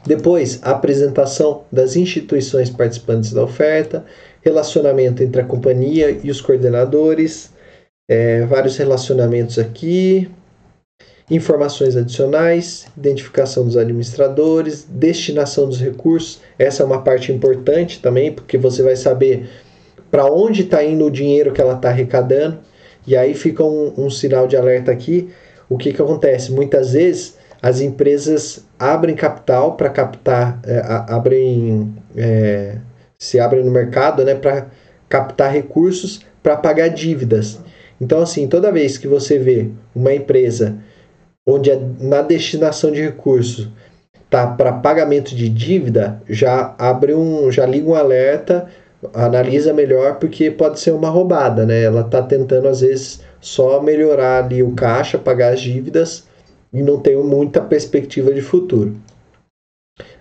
Depois, a apresentação das instituições participantes da oferta, relacionamento entre a companhia e os coordenadores, é, vários relacionamentos aqui, informações adicionais, identificação dos administradores, destinação dos recursos. Essa é uma parte importante também, porque você vai saber para onde está indo o dinheiro que ela está arrecadando. E aí fica um, um, sinal de alerta aqui. O que, que acontece? Muitas vezes as empresas abrem capital para captar, é, abrem, é, se abrem no mercado né, para captar recursos para pagar dívidas. Então, assim, toda vez que você vê uma empresa onde é na destinação de recursos tá para pagamento de dívida, já abre um, já liga um alerta, analisa melhor porque pode ser uma roubada, né? Ela está tentando às vezes só melhorar ali o caixa, pagar as dívidas e não tem muita perspectiva de futuro.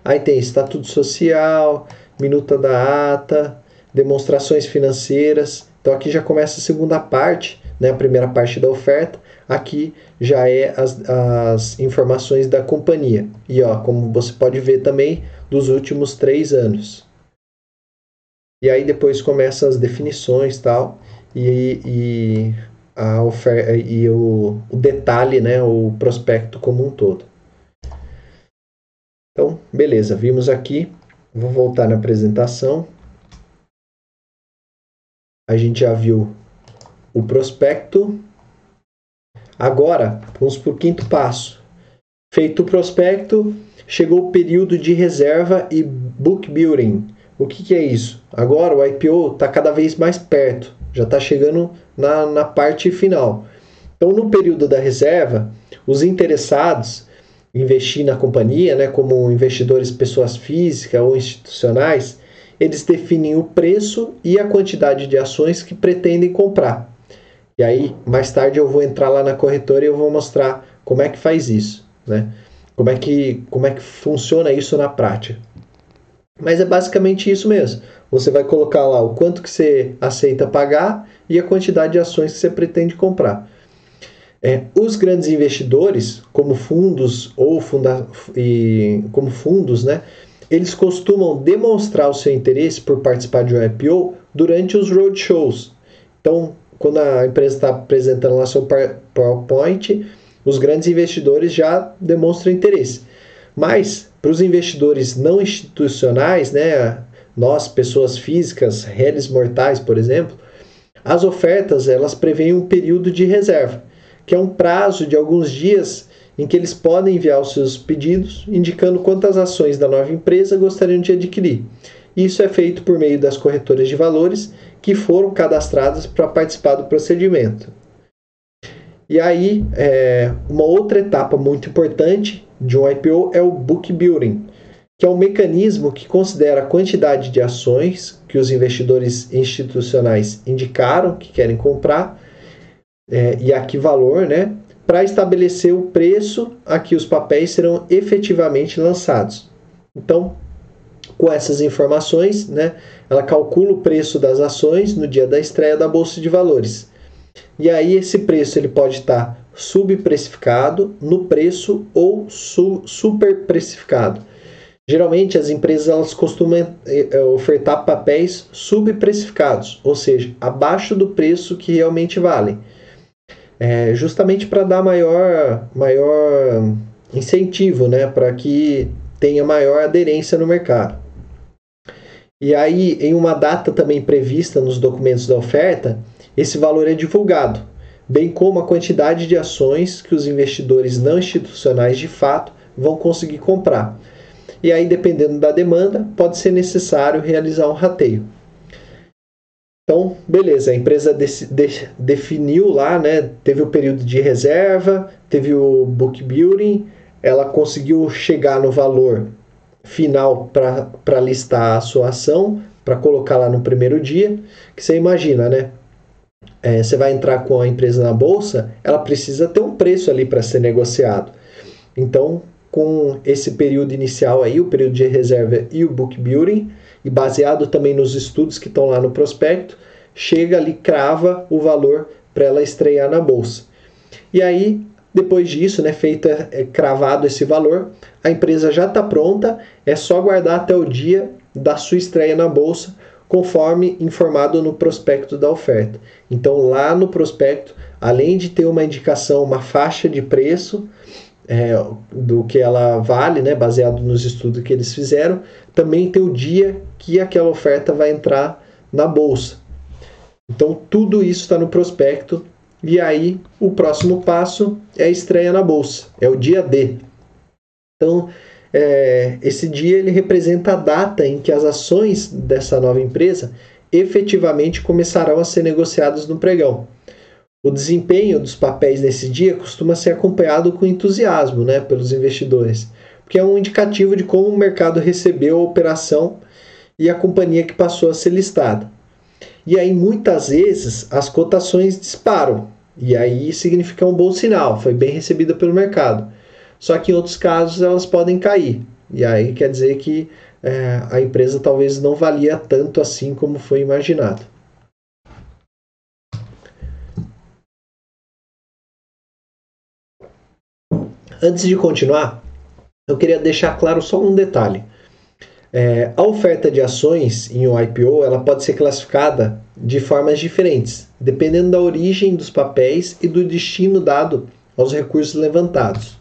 Aí tem estatuto social, minuta da ata, demonstrações financeiras. Então aqui já começa a segunda parte, né? A primeira parte da oferta Aqui já é as, as informações da companhia. E ó, como você pode ver também, dos últimos três anos. E aí depois começam as definições tal, e, e, a oferta, e o, o detalhe, né, o prospecto como um todo. Então, beleza, vimos aqui. Vou voltar na apresentação. A gente já viu o prospecto, Agora, vamos para o quinto passo. Feito o prospecto, chegou o período de reserva e book building. O que, que é isso? Agora o IPO está cada vez mais perto, já está chegando na, na parte final. Então, no período da reserva, os interessados em investir na companhia, né, como investidores pessoas físicas ou institucionais, eles definem o preço e a quantidade de ações que pretendem comprar. E aí, mais tarde eu vou entrar lá na corretora e eu vou mostrar como é que faz isso, né? Como é que, como é que funciona isso na prática. Mas é basicamente isso mesmo. Você vai colocar lá o quanto que você aceita pagar e a quantidade de ações que você pretende comprar. É, os grandes investidores, como fundos ou funda e, como fundos, né, eles costumam demonstrar o seu interesse por participar de um IPO durante os roadshows. Então, quando a empresa está apresentando lá seu PowerPoint, os grandes investidores já demonstram interesse. Mas para os investidores não institucionais, né, nós, pessoas físicas, réis mortais, por exemplo, as ofertas elas prevêem um período de reserva, que é um prazo de alguns dias em que eles podem enviar os seus pedidos, indicando quantas ações da nova empresa gostariam de adquirir. Isso é feito por meio das corretoras de valores que foram cadastradas para participar do procedimento. E aí, é, uma outra etapa muito importante de um IPO é o book building, que é um mecanismo que considera a quantidade de ações que os investidores institucionais indicaram que querem comprar é, e a que valor, né, para estabelecer o preço a que os papéis serão efetivamente lançados. Então, com essas informações, né, ela calcula o preço das ações no dia da estreia da bolsa de valores. E aí esse preço ele pode estar subprecificado no preço ou su superprecificado. Geralmente as empresas elas costumam eh, eh, ofertar papéis subprecificados, ou seja, abaixo do preço que realmente valem, é, justamente para dar maior, maior incentivo, né, para que tenha maior aderência no mercado. E aí, em uma data também prevista nos documentos da oferta, esse valor é divulgado, bem como a quantidade de ações que os investidores não institucionais de fato vão conseguir comprar. E aí, dependendo da demanda, pode ser necessário realizar um rateio. Então, beleza, a empresa de, de, definiu lá, né? Teve o período de reserva, teve o book building, ela conseguiu chegar no valor final para listar a sua ação, para colocar lá no primeiro dia, que você imagina, né? É, você vai entrar com a empresa na bolsa, ela precisa ter um preço ali para ser negociado. Então, com esse período inicial aí, o período de reserva e o book building, e baseado também nos estudos que estão lá no prospecto, chega ali, crava o valor para ela estrear na bolsa. E aí, depois disso, né, feita é, cravado esse valor, a empresa já está pronta, é só guardar até o dia da sua estreia na bolsa, conforme informado no prospecto da oferta. Então, lá no prospecto, além de ter uma indicação, uma faixa de preço é, do que ela vale, né, baseado nos estudos que eles fizeram, também tem o dia que aquela oferta vai entrar na bolsa. Então, tudo isso está no prospecto. E aí, o próximo passo é a estreia na bolsa, é o dia D. Então, é, esse dia ele representa a data em que as ações dessa nova empresa efetivamente começarão a ser negociadas no pregão. O desempenho dos papéis nesse dia costuma ser acompanhado com entusiasmo né, pelos investidores, porque é um indicativo de como o mercado recebeu a operação e a companhia que passou a ser listada. E aí, muitas vezes, as cotações disparam, e aí significa um bom sinal, foi bem recebida pelo mercado. Só que em outros casos elas podem cair. E aí quer dizer que é, a empresa talvez não valia tanto assim como foi imaginado. Antes de continuar, eu queria deixar claro só um detalhe. É, a oferta de ações em um IPO ela pode ser classificada de formas diferentes, dependendo da origem dos papéis e do destino dado aos recursos levantados.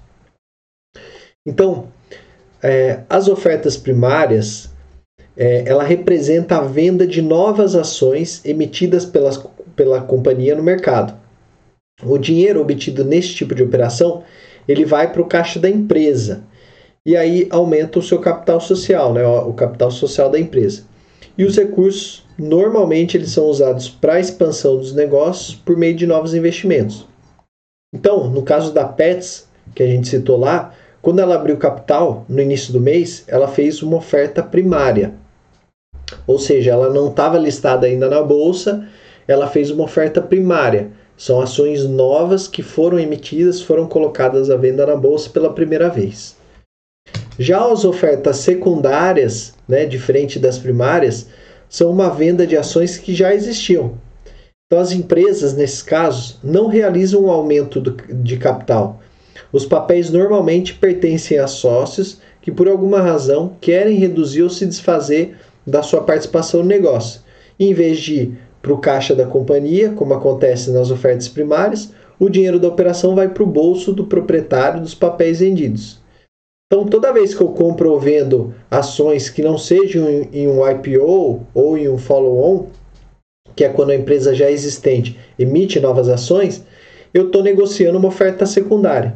Então, é, as ofertas primárias, é, ela representa a venda de novas ações emitidas pelas, pela companhia no mercado. O dinheiro obtido nesse tipo de operação, ele vai para o caixa da empresa e aí aumenta o seu capital social, né, o capital social da empresa. E os recursos, normalmente, eles são usados para a expansão dos negócios por meio de novos investimentos. Então, no caso da Pets, que a gente citou lá, quando ela abriu capital, no início do mês, ela fez uma oferta primária. Ou seja, ela não estava listada ainda na bolsa, ela fez uma oferta primária. São ações novas que foram emitidas, foram colocadas à venda na bolsa pela primeira vez. Já as ofertas secundárias, né, diferente das primárias, são uma venda de ações que já existiam. Então, as empresas, nesses casos, não realizam um aumento do, de capital, os papéis normalmente pertencem a sócios que, por alguma razão, querem reduzir ou se desfazer da sua participação no negócio. Em vez de ir para o caixa da companhia, como acontece nas ofertas primárias, o dinheiro da operação vai para o bolso do proprietário dos papéis vendidos. Então, toda vez que eu compro ou vendo ações que não sejam em um IPO ou em um follow-on, que é quando a empresa já existente emite novas ações, eu estou negociando uma oferta secundária.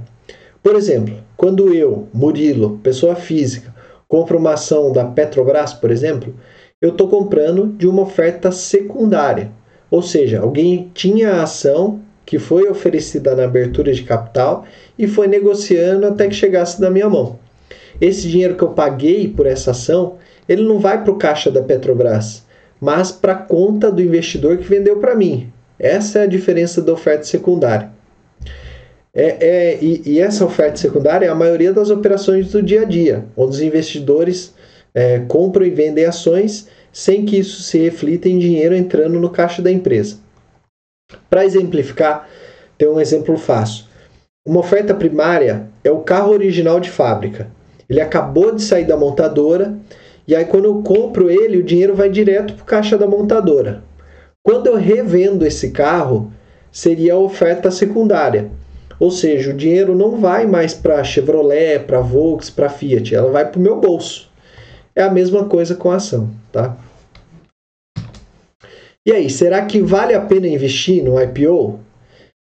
Por exemplo, quando eu, Murilo, pessoa física, compro uma ação da Petrobras, por exemplo, eu estou comprando de uma oferta secundária. Ou seja, alguém tinha a ação que foi oferecida na abertura de capital e foi negociando até que chegasse na minha mão. Esse dinheiro que eu paguei por essa ação, ele não vai para o caixa da Petrobras, mas para a conta do investidor que vendeu para mim. Essa é a diferença da oferta secundária. É, é, e, e, essa oferta secundária é a maioria das operações do dia a dia, onde os investidores é, compram e vendem ações sem que isso se reflita em dinheiro entrando no caixa da empresa. Para exemplificar, tem um exemplo fácil. Uma oferta primária é o carro original de fábrica. Ele acabou de sair da montadora e aí quando eu compro ele, o dinheiro vai direto para o caixa da montadora. Quando eu revendo esse carro, seria a oferta secundária ou seja, o dinheiro não vai mais para Chevrolet, para Volkswagen, para Fiat, ela vai para o meu bolso. É a mesma coisa com a ação, tá? E aí, será que vale a pena investir no IPO?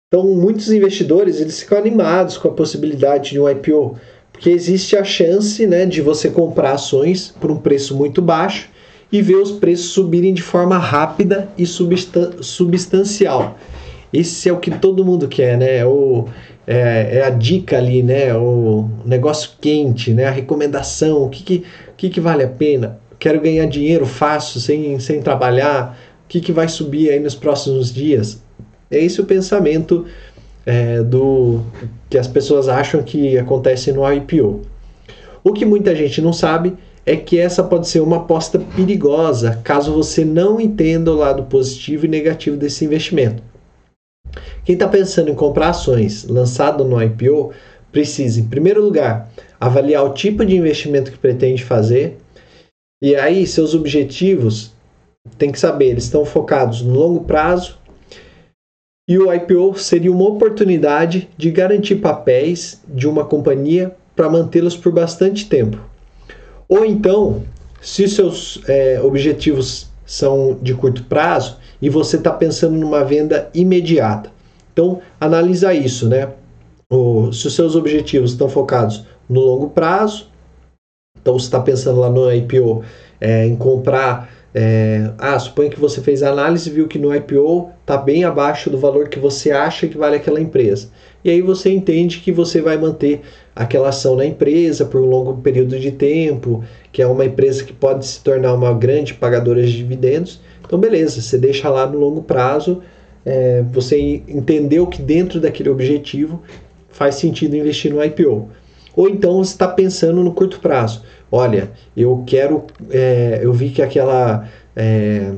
Então, muitos investidores eles ficam animados com a possibilidade de um IPO, porque existe a chance né, de você comprar ações por um preço muito baixo e ver os preços subirem de forma rápida e substan substancial. Esse é o que todo mundo quer, né? É, o, é, é, a dica ali, né? O negócio quente, né? A recomendação, o que, que, que, que vale a pena? Quero ganhar dinheiro fácil, sem, sem trabalhar. O que, que vai subir aí nos próximos dias? É esse o pensamento é, do que as pessoas acham que acontece no IPO. O que muita gente não sabe é que essa pode ser uma aposta perigosa caso você não entenda o lado positivo e negativo desse investimento. Quem está pensando em comprar ações lançado no IPO precisa, em primeiro lugar, avaliar o tipo de investimento que pretende fazer e aí seus objetivos tem que saber, eles estão focados no longo prazo e o IPO seria uma oportunidade de garantir papéis de uma companhia para mantê-los por bastante tempo. Ou então, se seus é, objetivos são de curto prazo e você está pensando numa venda imediata. Então, analisa isso, né? O, se os seus objetivos estão focados no longo prazo, então você está pensando lá no IPO é, em comprar é, ah, suponha que você fez a análise e viu que no IPO está bem abaixo do valor que você acha que vale aquela empresa. E aí você entende que você vai manter aquela ação na empresa por um longo período de tempo, que é uma empresa que pode se tornar uma grande pagadora de dividendos. Então, beleza, você deixa lá no longo prazo, é, você entendeu que dentro daquele objetivo faz sentido investir no IPO. Ou então você está pensando no curto prazo olha, eu quero, é, eu vi que aquela é,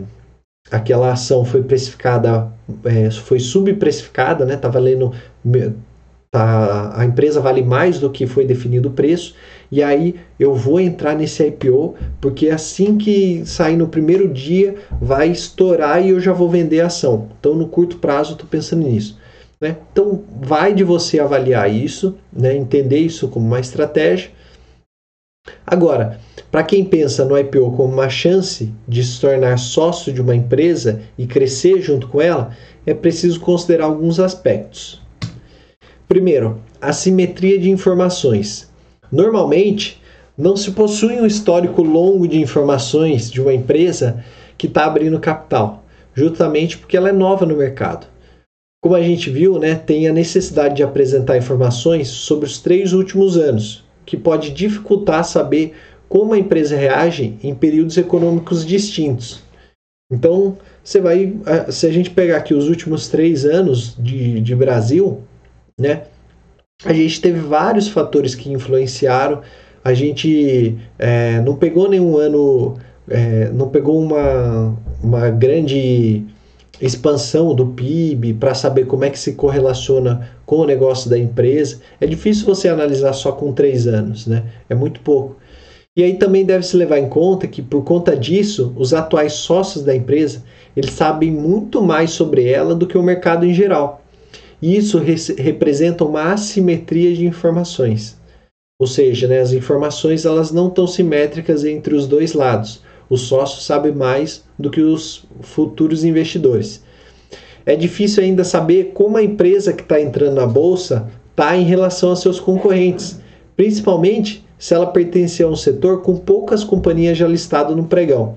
aquela ação foi precificada, é, foi subprecificada, né? Tá valendo, tá, a empresa vale mais do que foi definido o preço. E aí eu vou entrar nesse IPO porque assim que sair no primeiro dia vai estourar e eu já vou vender a ação. Então no curto prazo estou pensando nisso. Né? Então vai de você avaliar isso, né? entender isso como uma estratégia Agora, para quem pensa no IPO como uma chance de se tornar sócio de uma empresa e crescer junto com ela, é preciso considerar alguns aspectos. Primeiro, a simetria de informações. Normalmente, não se possui um histórico longo de informações de uma empresa que está abrindo capital, justamente porque ela é nova no mercado. Como a gente viu, né, tem a necessidade de apresentar informações sobre os três últimos anos, que pode dificultar saber como a empresa reage em períodos econômicos distintos. Então, você vai, se a gente pegar aqui os últimos três anos de, de Brasil, né, a gente teve vários fatores que influenciaram. A gente é, não pegou nenhum ano, é, não pegou uma, uma grande expansão do PIB, para saber como é que se correlaciona com o negócio da empresa. É difícil você analisar só com três anos, né? É muito pouco. E aí também deve se levar em conta que por conta disso, os atuais sócios da empresa, eles sabem muito mais sobre ela do que o mercado em geral. E isso re representa uma assimetria de informações. Ou seja, né, as informações elas não estão simétricas entre os dois lados o sócio sabe mais do que os futuros investidores. É difícil ainda saber como a empresa que está entrando na bolsa está em relação aos seus concorrentes, principalmente se ela pertencer a um setor com poucas companhias já listadas no pregão.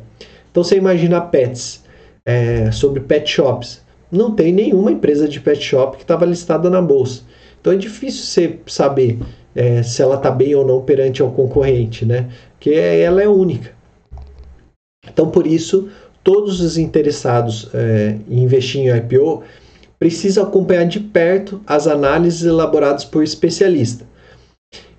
Então você imagina a Pets, é, sobre pet shops. Não tem nenhuma empresa de pet shop que estava listada na bolsa. Então é difícil você saber é, se ela está bem ou não perante ao concorrente, né? Porque ela é única. Então, por isso, todos os interessados é, em investir em IPO precisam acompanhar de perto as análises elaboradas por especialistas.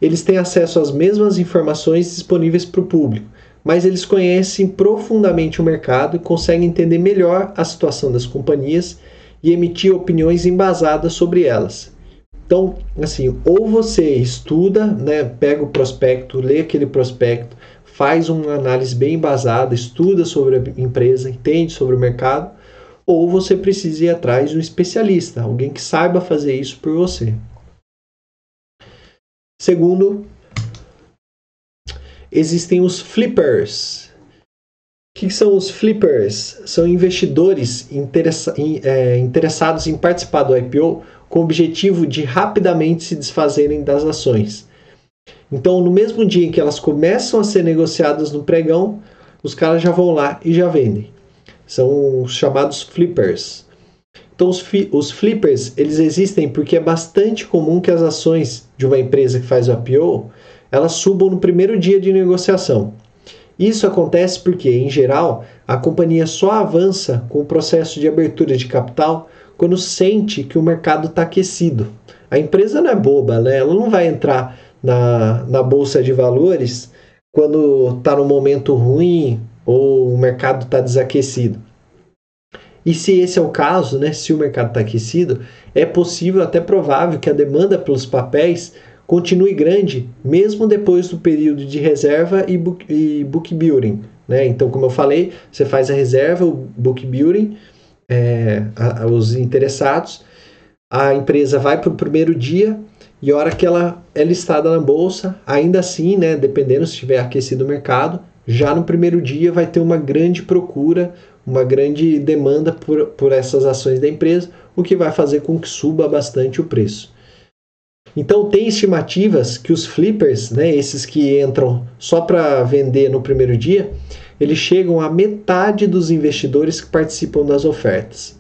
Eles têm acesso às mesmas informações disponíveis para o público, mas eles conhecem profundamente o mercado e conseguem entender melhor a situação das companhias e emitir opiniões embasadas sobre elas. Então, assim, ou você estuda, né, pega o prospecto, lê aquele prospecto, faz uma análise bem embasada, estuda sobre a empresa, entende sobre o mercado, ou você precisa ir atrás de um especialista, alguém que saiba fazer isso por você. Segundo, existem os flippers. O que são os flippers? São investidores é, interessados em participar do IPO com o objetivo de rapidamente se desfazerem das ações. Então, no mesmo dia em que elas começam a ser negociadas no pregão, os caras já vão lá e já vendem. São os chamados flippers. Então, os, os flippers eles existem porque é bastante comum que as ações de uma empresa que faz o IPO elas subam no primeiro dia de negociação. Isso acontece porque, em geral, a companhia só avança com o processo de abertura de capital quando sente que o mercado está aquecido. A empresa não é boba, né? ela não vai entrar na, na bolsa de valores quando está no momento ruim ou o mercado está desaquecido. E se esse é o caso, né, se o mercado está aquecido, é possível, até provável, que a demanda pelos papéis continue grande, mesmo depois do período de reserva e book, e book building. Né? Então, como eu falei, você faz a reserva, o book building, é, a, a, os interessados, a empresa vai para o primeiro dia e a hora que ela é listada na bolsa, ainda assim, né, dependendo se tiver aquecido o mercado, já no primeiro dia vai ter uma grande procura, uma grande demanda por, por essas ações da empresa, o que vai fazer com que suba bastante o preço. Então tem estimativas que os flippers, né, esses que entram só para vender no primeiro dia, eles chegam a metade dos investidores que participam das ofertas.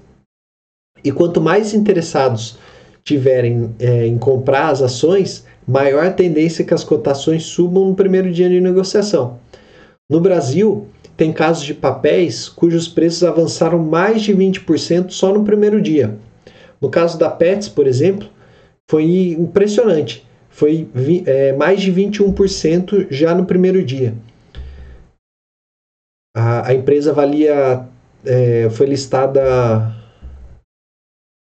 E quanto mais interessados tiverem é, em comprar as ações, maior a tendência que as cotações subam no primeiro dia de negociação. No Brasil, tem casos de papéis cujos preços avançaram mais de 20% só no primeiro dia. No caso da Pets, por exemplo, foi impressionante. Foi é, mais de 21% já no primeiro dia. A, a empresa valia, é, foi listada,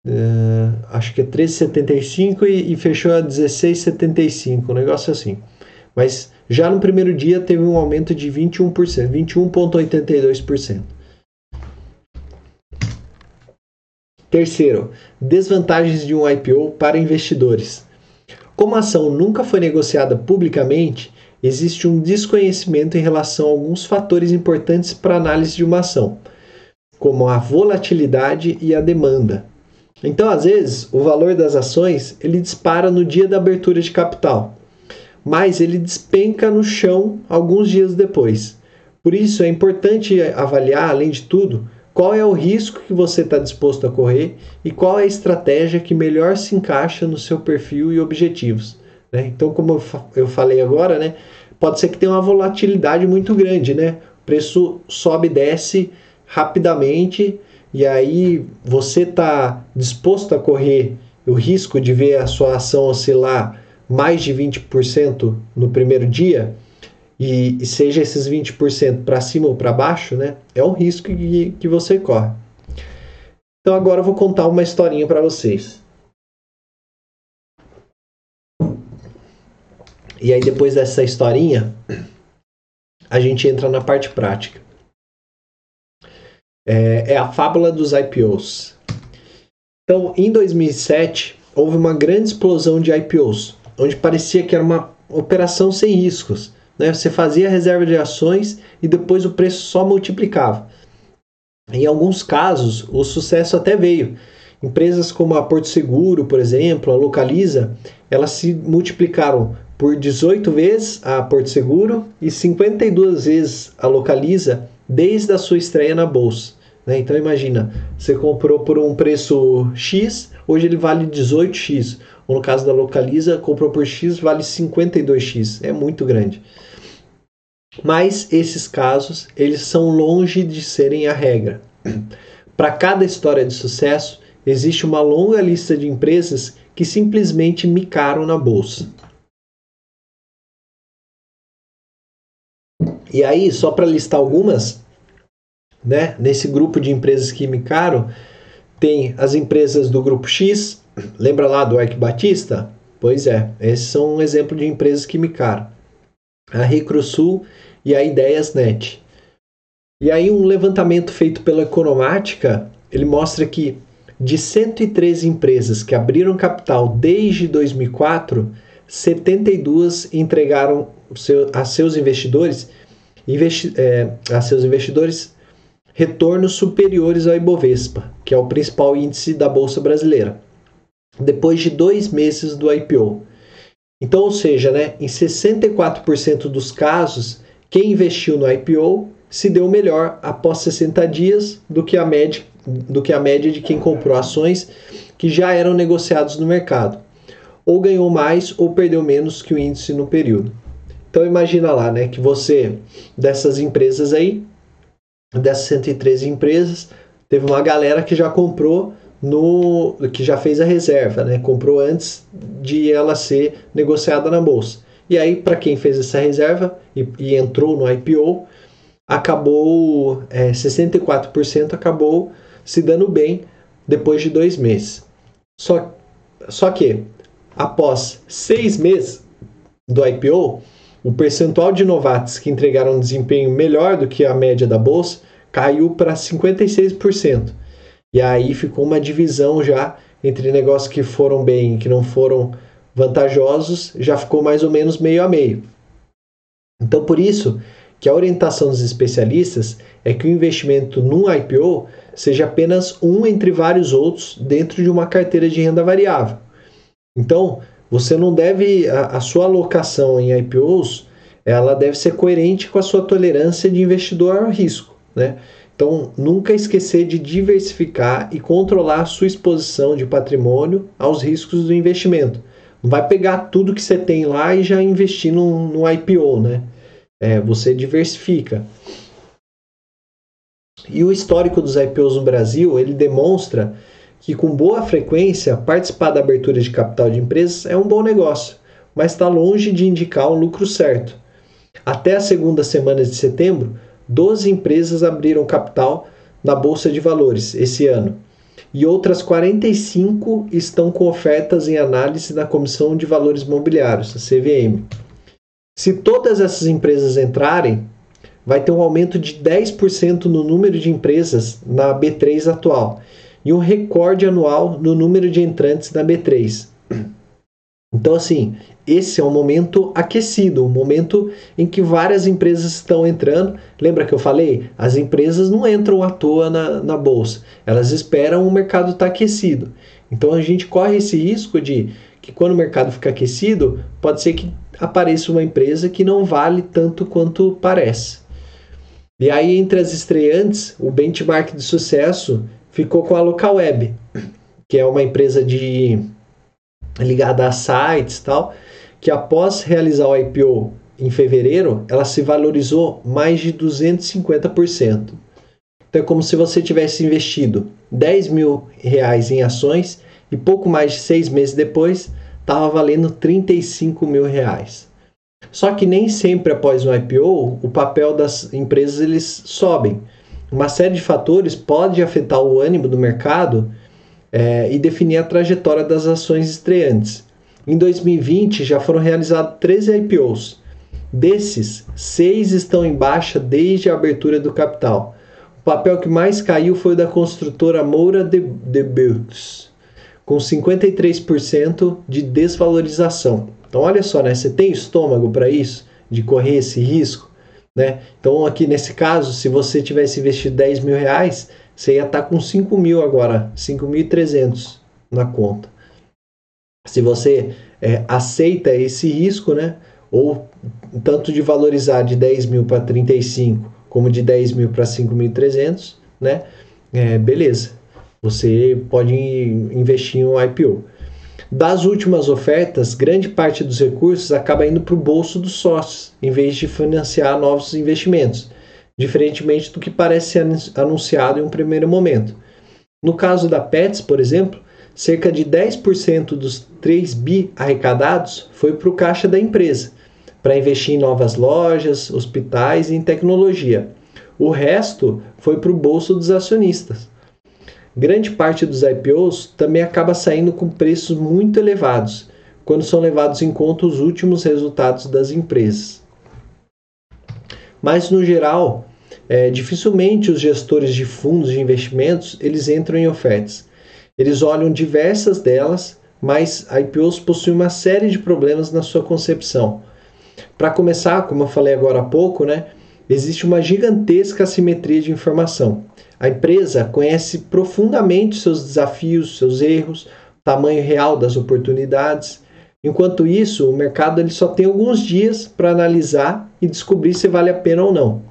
é, acho que é 13,75 e, e fechou a 16,75, um negócio assim. Mas já no primeiro dia teve um aumento de 21%, 21,82%. Terceiro, desvantagens de um IPO para investidores. Como a ação nunca foi negociada publicamente, existe um desconhecimento em relação a alguns fatores importantes para análise de uma ação, como a volatilidade e a demanda. Então, às vezes, o valor das ações ele dispara no dia da abertura de capital mas ele despenca no chão alguns dias depois. Por isso é importante avaliar, além de tudo, qual é o risco que você está disposto a correr e qual é a estratégia que melhor se encaixa no seu perfil e objetivos. Né? Então, como eu falei agora, né, pode ser que tenha uma volatilidade muito grande, né? O preço sobe e desce rapidamente e aí você está disposto a correr o risco de ver a sua ação oscilar mais de 20% no primeiro dia, e, e seja esses 20% para cima ou para baixo, né, é um risco que, que você corre. Então agora eu vou contar uma historinha para vocês. E aí depois dessa historinha, a gente entra na parte prática. É, é a fábula dos IPOs. Então, em 2007, houve uma grande explosão de IPOs onde parecia que era uma operação sem riscos. Né? Você fazia reserva de ações e depois o preço só multiplicava. Em alguns casos, o sucesso até veio. Empresas como a Porto Seguro, por exemplo, a Localiza, elas se multiplicaram por 18 vezes a Porto Seguro e 52 vezes a Localiza desde a sua estreia na bolsa. Né? Então imagina, você comprou por um preço X, hoje ele vale 18X ou no caso da Localiza, comprou por X, vale 52X. É muito grande. Mas esses casos, eles são longe de serem a regra. Para cada história de sucesso, existe uma longa lista de empresas que simplesmente micaram na bolsa. E aí, só para listar algumas, né, nesse grupo de empresas que micaram, tem as empresas do grupo X, Lembra lá do Ike Batista? Pois é, esses são um exemplo de empresas que micaram. A Recrusul e a Ideiasnet. E aí um levantamento feito pela Economática, ele mostra que de 113 empresas que abriram capital desde 2004, 72 entregaram seu, a seus investidores, investi, é, a seus investidores retornos superiores ao Ibovespa, que é o principal índice da Bolsa Brasileira depois de dois meses do IPO. Então, ou seja, né, em 64% dos casos, quem investiu no IPO se deu melhor após 60 dias do que a média, do que a média de quem comprou ações que já eram negociados no mercado, ou ganhou mais ou perdeu menos que o índice no período. Então imagina lá, né, que você dessas empresas aí, dessas 113 empresas, teve uma galera que já comprou no que já fez a reserva, né? Comprou antes de ela ser negociada na bolsa. E aí, para quem fez essa reserva e, e entrou no IPO, acabou é, 64% acabou se dando bem depois de dois meses. Só, só que após seis meses do IPO, o percentual de novatos que entregaram um desempenho melhor do que a média da bolsa caiu para 56%. E aí ficou uma divisão já entre negócios que foram bem e que não foram vantajosos, já ficou mais ou menos meio a meio. Então, por isso que a orientação dos especialistas é que o investimento num IPO seja apenas um entre vários outros dentro de uma carteira de renda variável. Então, você não deve a, a sua alocação em IPOs, ela deve ser coerente com a sua tolerância de investidor ao risco, né? Então, nunca esquecer de diversificar e controlar a sua exposição de patrimônio aos riscos do investimento. Não vai pegar tudo que você tem lá e já investir no, no IPO, né? É, você diversifica. E o histórico dos IPOs no Brasil, ele demonstra que com boa frequência participar da abertura de capital de empresas é um bom negócio, mas está longe de indicar um lucro certo. Até a segunda semana de setembro, 12 empresas abriram capital na Bolsa de Valores esse ano e outras 45 estão com ofertas em análise na Comissão de Valores Mobiliários, a CVM. Se todas essas empresas entrarem, vai ter um aumento de 10% no número de empresas na B3 atual e um recorde anual no número de entrantes na B3. Então, assim, esse é um momento aquecido, um momento em que várias empresas estão entrando. Lembra que eu falei? As empresas não entram à toa na, na bolsa, elas esperam o mercado estar tá aquecido. Então a gente corre esse risco de que quando o mercado ficar aquecido, pode ser que apareça uma empresa que não vale tanto quanto parece. E aí, entre as estreantes, o benchmark de sucesso ficou com a Localweb, que é uma empresa de ligada a sites e tal, que após realizar o IPO em fevereiro, ela se valorizou mais de 250%. Então é como se você tivesse investido 10 mil reais em ações e pouco mais de seis meses depois estava valendo 35 mil reais. Só que nem sempre após um IPO o papel das empresas eles sobem. Uma série de fatores pode afetar o ânimo do mercado é, e definir a trajetória das ações estreantes. Em 2020 já foram realizados 13 IPOs. Desses, seis estão em baixa desde a abertura do capital. O papel que mais caiu foi o da construtora Moura de, de Burgs, com 53% de desvalorização. Então, olha só, né? Você tem estômago para isso, de correr esse risco? Né? Então, aqui nesse caso, se você tivesse investido 10 mil reais, você ia estar tá com 5 mil agora, 5.300 na conta se você é, aceita esse risco, né? Ou tanto de valorizar de 10 mil para 35, como de 10 mil para 5.300, né? É, beleza, você pode investir em um IPO. Das últimas ofertas, grande parte dos recursos acaba indo para o bolso dos sócios, em vez de financiar novos investimentos, diferentemente do que parece ser anunciado em um primeiro momento. No caso da Pets, por exemplo, cerca de 10% dos 3 bi arrecadados foi para o caixa da empresa, para investir em novas lojas, hospitais e em tecnologia. O resto foi para o bolso dos acionistas. Grande parte dos IPOs também acaba saindo com preços muito elevados, quando são levados em conta os últimos resultados das empresas. Mas, no geral, é, dificilmente os gestores de fundos de investimentos eles entram em ofertas. Eles olham diversas delas, mas IPOs possui uma série de problemas na sua concepção. Para começar, como eu falei agora há pouco, né, existe uma gigantesca assimetria de informação. A empresa conhece profundamente seus desafios, seus erros, o tamanho real das oportunidades. Enquanto isso, o mercado ele só tem alguns dias para analisar e descobrir se vale a pena ou não.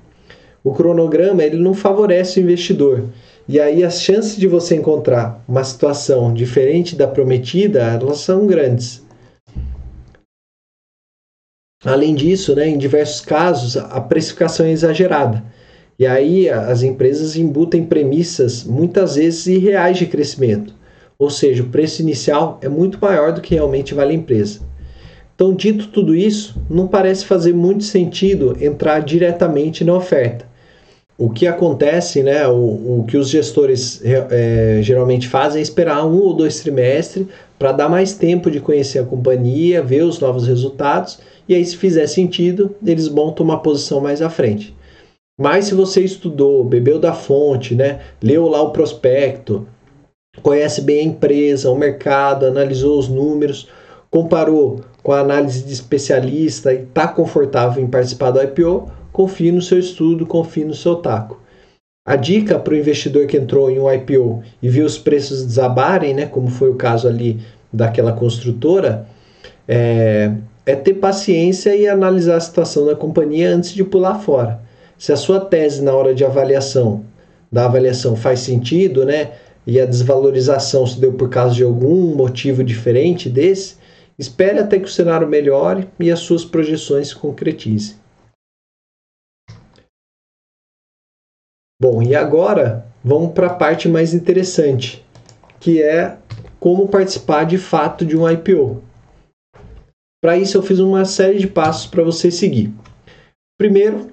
O cronograma ele não favorece o investidor e aí as chances de você encontrar uma situação diferente da prometida, elas são grandes. Além disso, né, em diversos casos, a precificação é exagerada. E aí as empresas embutem premissas muitas vezes irreais de crescimento, ou seja, o preço inicial é muito maior do que realmente vale a empresa. Então, dito tudo isso, não parece fazer muito sentido entrar diretamente na oferta. O que acontece, né, o, o que os gestores é, geralmente fazem é esperar um ou dois trimestres para dar mais tempo de conhecer a companhia, ver os novos resultados e aí, se fizer sentido, eles montam uma posição mais à frente. Mas se você estudou, bebeu da fonte, né, leu lá o prospecto, conhece bem a empresa, o mercado, analisou os números, comparou com a análise de especialista e está confortável em participar do IPO, confie no seu estudo, confie no seu taco. A dica para o investidor que entrou em um IPO e viu os preços desabarem, né, como foi o caso ali daquela construtora, é, é ter paciência e analisar a situação da companhia antes de pular fora. Se a sua tese na hora de avaliação, da avaliação faz sentido, né, e a desvalorização se deu por causa de algum motivo diferente desse, espere até que o cenário melhore e as suas projeções se concretizem. Bom, e agora vamos para a parte mais interessante, que é como participar de fato de um IPO. Para isso, eu fiz uma série de passos para você seguir. Primeiro,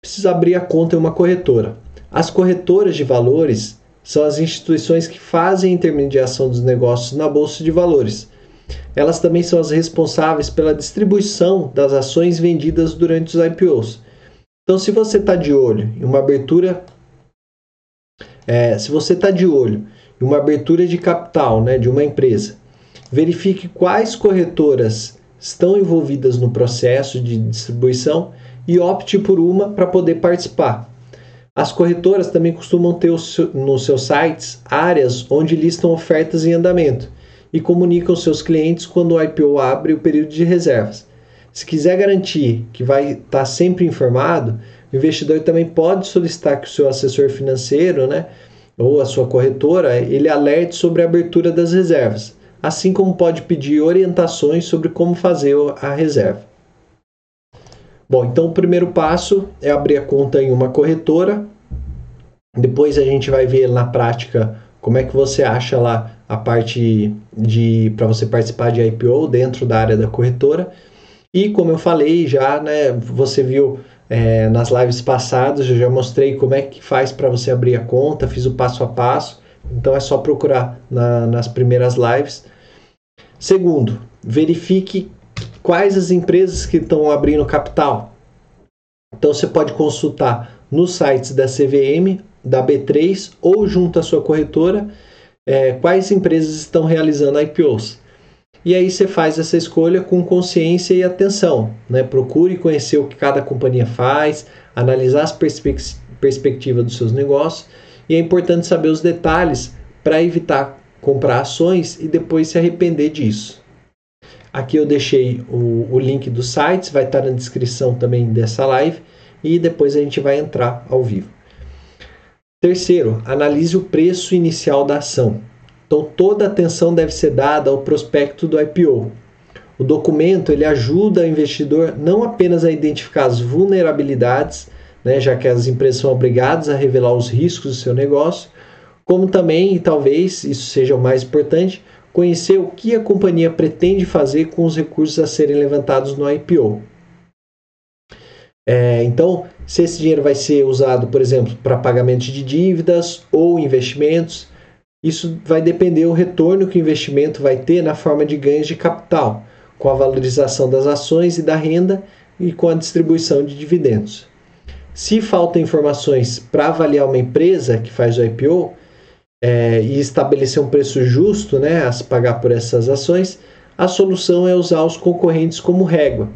precisa abrir a conta em uma corretora. As corretoras de valores são as instituições que fazem a intermediação dos negócios na bolsa de valores. Elas também são as responsáveis pela distribuição das ações vendidas durante os IPOs. Então, se você está de olho em uma abertura, é, se você está de olho em uma abertura de capital, né, de uma empresa, verifique quais corretoras estão envolvidas no processo de distribuição e opte por uma para poder participar. As corretoras também costumam ter nos seus sites áreas onde listam ofertas em andamento e comunicam seus clientes quando o IPO abre o período de reservas. Se quiser garantir que vai estar tá sempre informado, o investidor também pode solicitar que o seu assessor financeiro, né, ou a sua corretora, ele alerte sobre a abertura das reservas assim como pode pedir orientações sobre como fazer a reserva. Bom, então o primeiro passo é abrir a conta em uma corretora. Depois a gente vai ver na prática como é que você acha lá a parte de para você participar de IPO dentro da área da corretora. E como eu falei já, né, você viu é, nas lives passadas, eu já mostrei como é que faz para você abrir a conta, fiz o passo a passo. Então é só procurar na, nas primeiras lives. Segundo, verifique quais as empresas que estão abrindo capital. Então você pode consultar nos sites da CVM, da B3 ou junto à sua corretora é, quais empresas estão realizando IPOs. E aí você faz essa escolha com consciência e atenção. Né? Procure conhecer o que cada companhia faz, analisar as perspec perspectivas dos seus negócios. E é importante saber os detalhes para evitar comprar ações e depois se arrepender disso. Aqui eu deixei o, o link dos sites, vai estar na descrição também dessa live e depois a gente vai entrar ao vivo. Terceiro, analise o preço inicial da ação. Então toda atenção deve ser dada ao prospecto do IPO. O documento ele ajuda o investidor não apenas a identificar as vulnerabilidades, né, já que as empresas são obrigadas a revelar os riscos do seu negócio, como também, e talvez isso seja o mais importante, conhecer o que a companhia pretende fazer com os recursos a serem levantados no IPO. É, então, se esse dinheiro vai ser usado, por exemplo, para pagamento de dívidas ou investimentos, isso vai depender do retorno que o investimento vai ter na forma de ganhos de capital, com a valorização das ações e da renda e com a distribuição de dividendos. Se faltam informações para avaliar uma empresa que faz o IPO, é, e estabelecer um preço justo né, a se pagar por essas ações, a solução é usar os concorrentes como régua.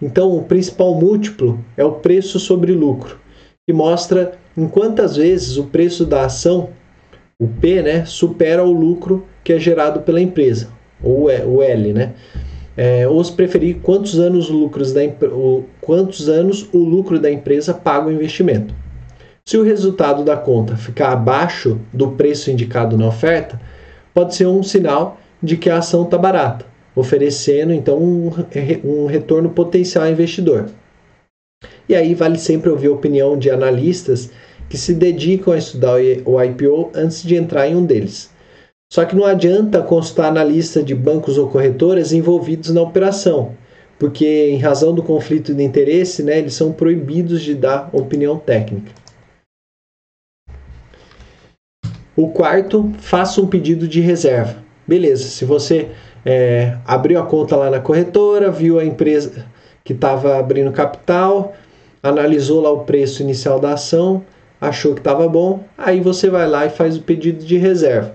Então, o principal múltiplo é o preço sobre lucro, que mostra em quantas vezes o preço da ação, o P, né, supera o lucro que é gerado pela empresa, ou o L, né? É, ou se preferir, quantos anos, lucros da, o, quantos anos o lucro da empresa paga o investimento. Se o resultado da conta ficar abaixo do preço indicado na oferta, pode ser um sinal de que a ação está barata, oferecendo então um, retorno potencial ao investidor. E aí vale sempre ouvir a opinião de analistas que se dedicam a estudar o IPO antes de entrar em um deles. Só que não adianta constar na lista de bancos ou corretoras envolvidos na operação, porque em razão do conflito de interesse, né, eles são proibidos de dar opinião técnica. O quarto, faça um pedido de reserva. Beleza, se você é, abriu a conta lá na corretora, viu a empresa que estava abrindo capital, analisou lá o preço inicial da ação, achou que estava bom, aí você vai lá e faz o pedido de reserva.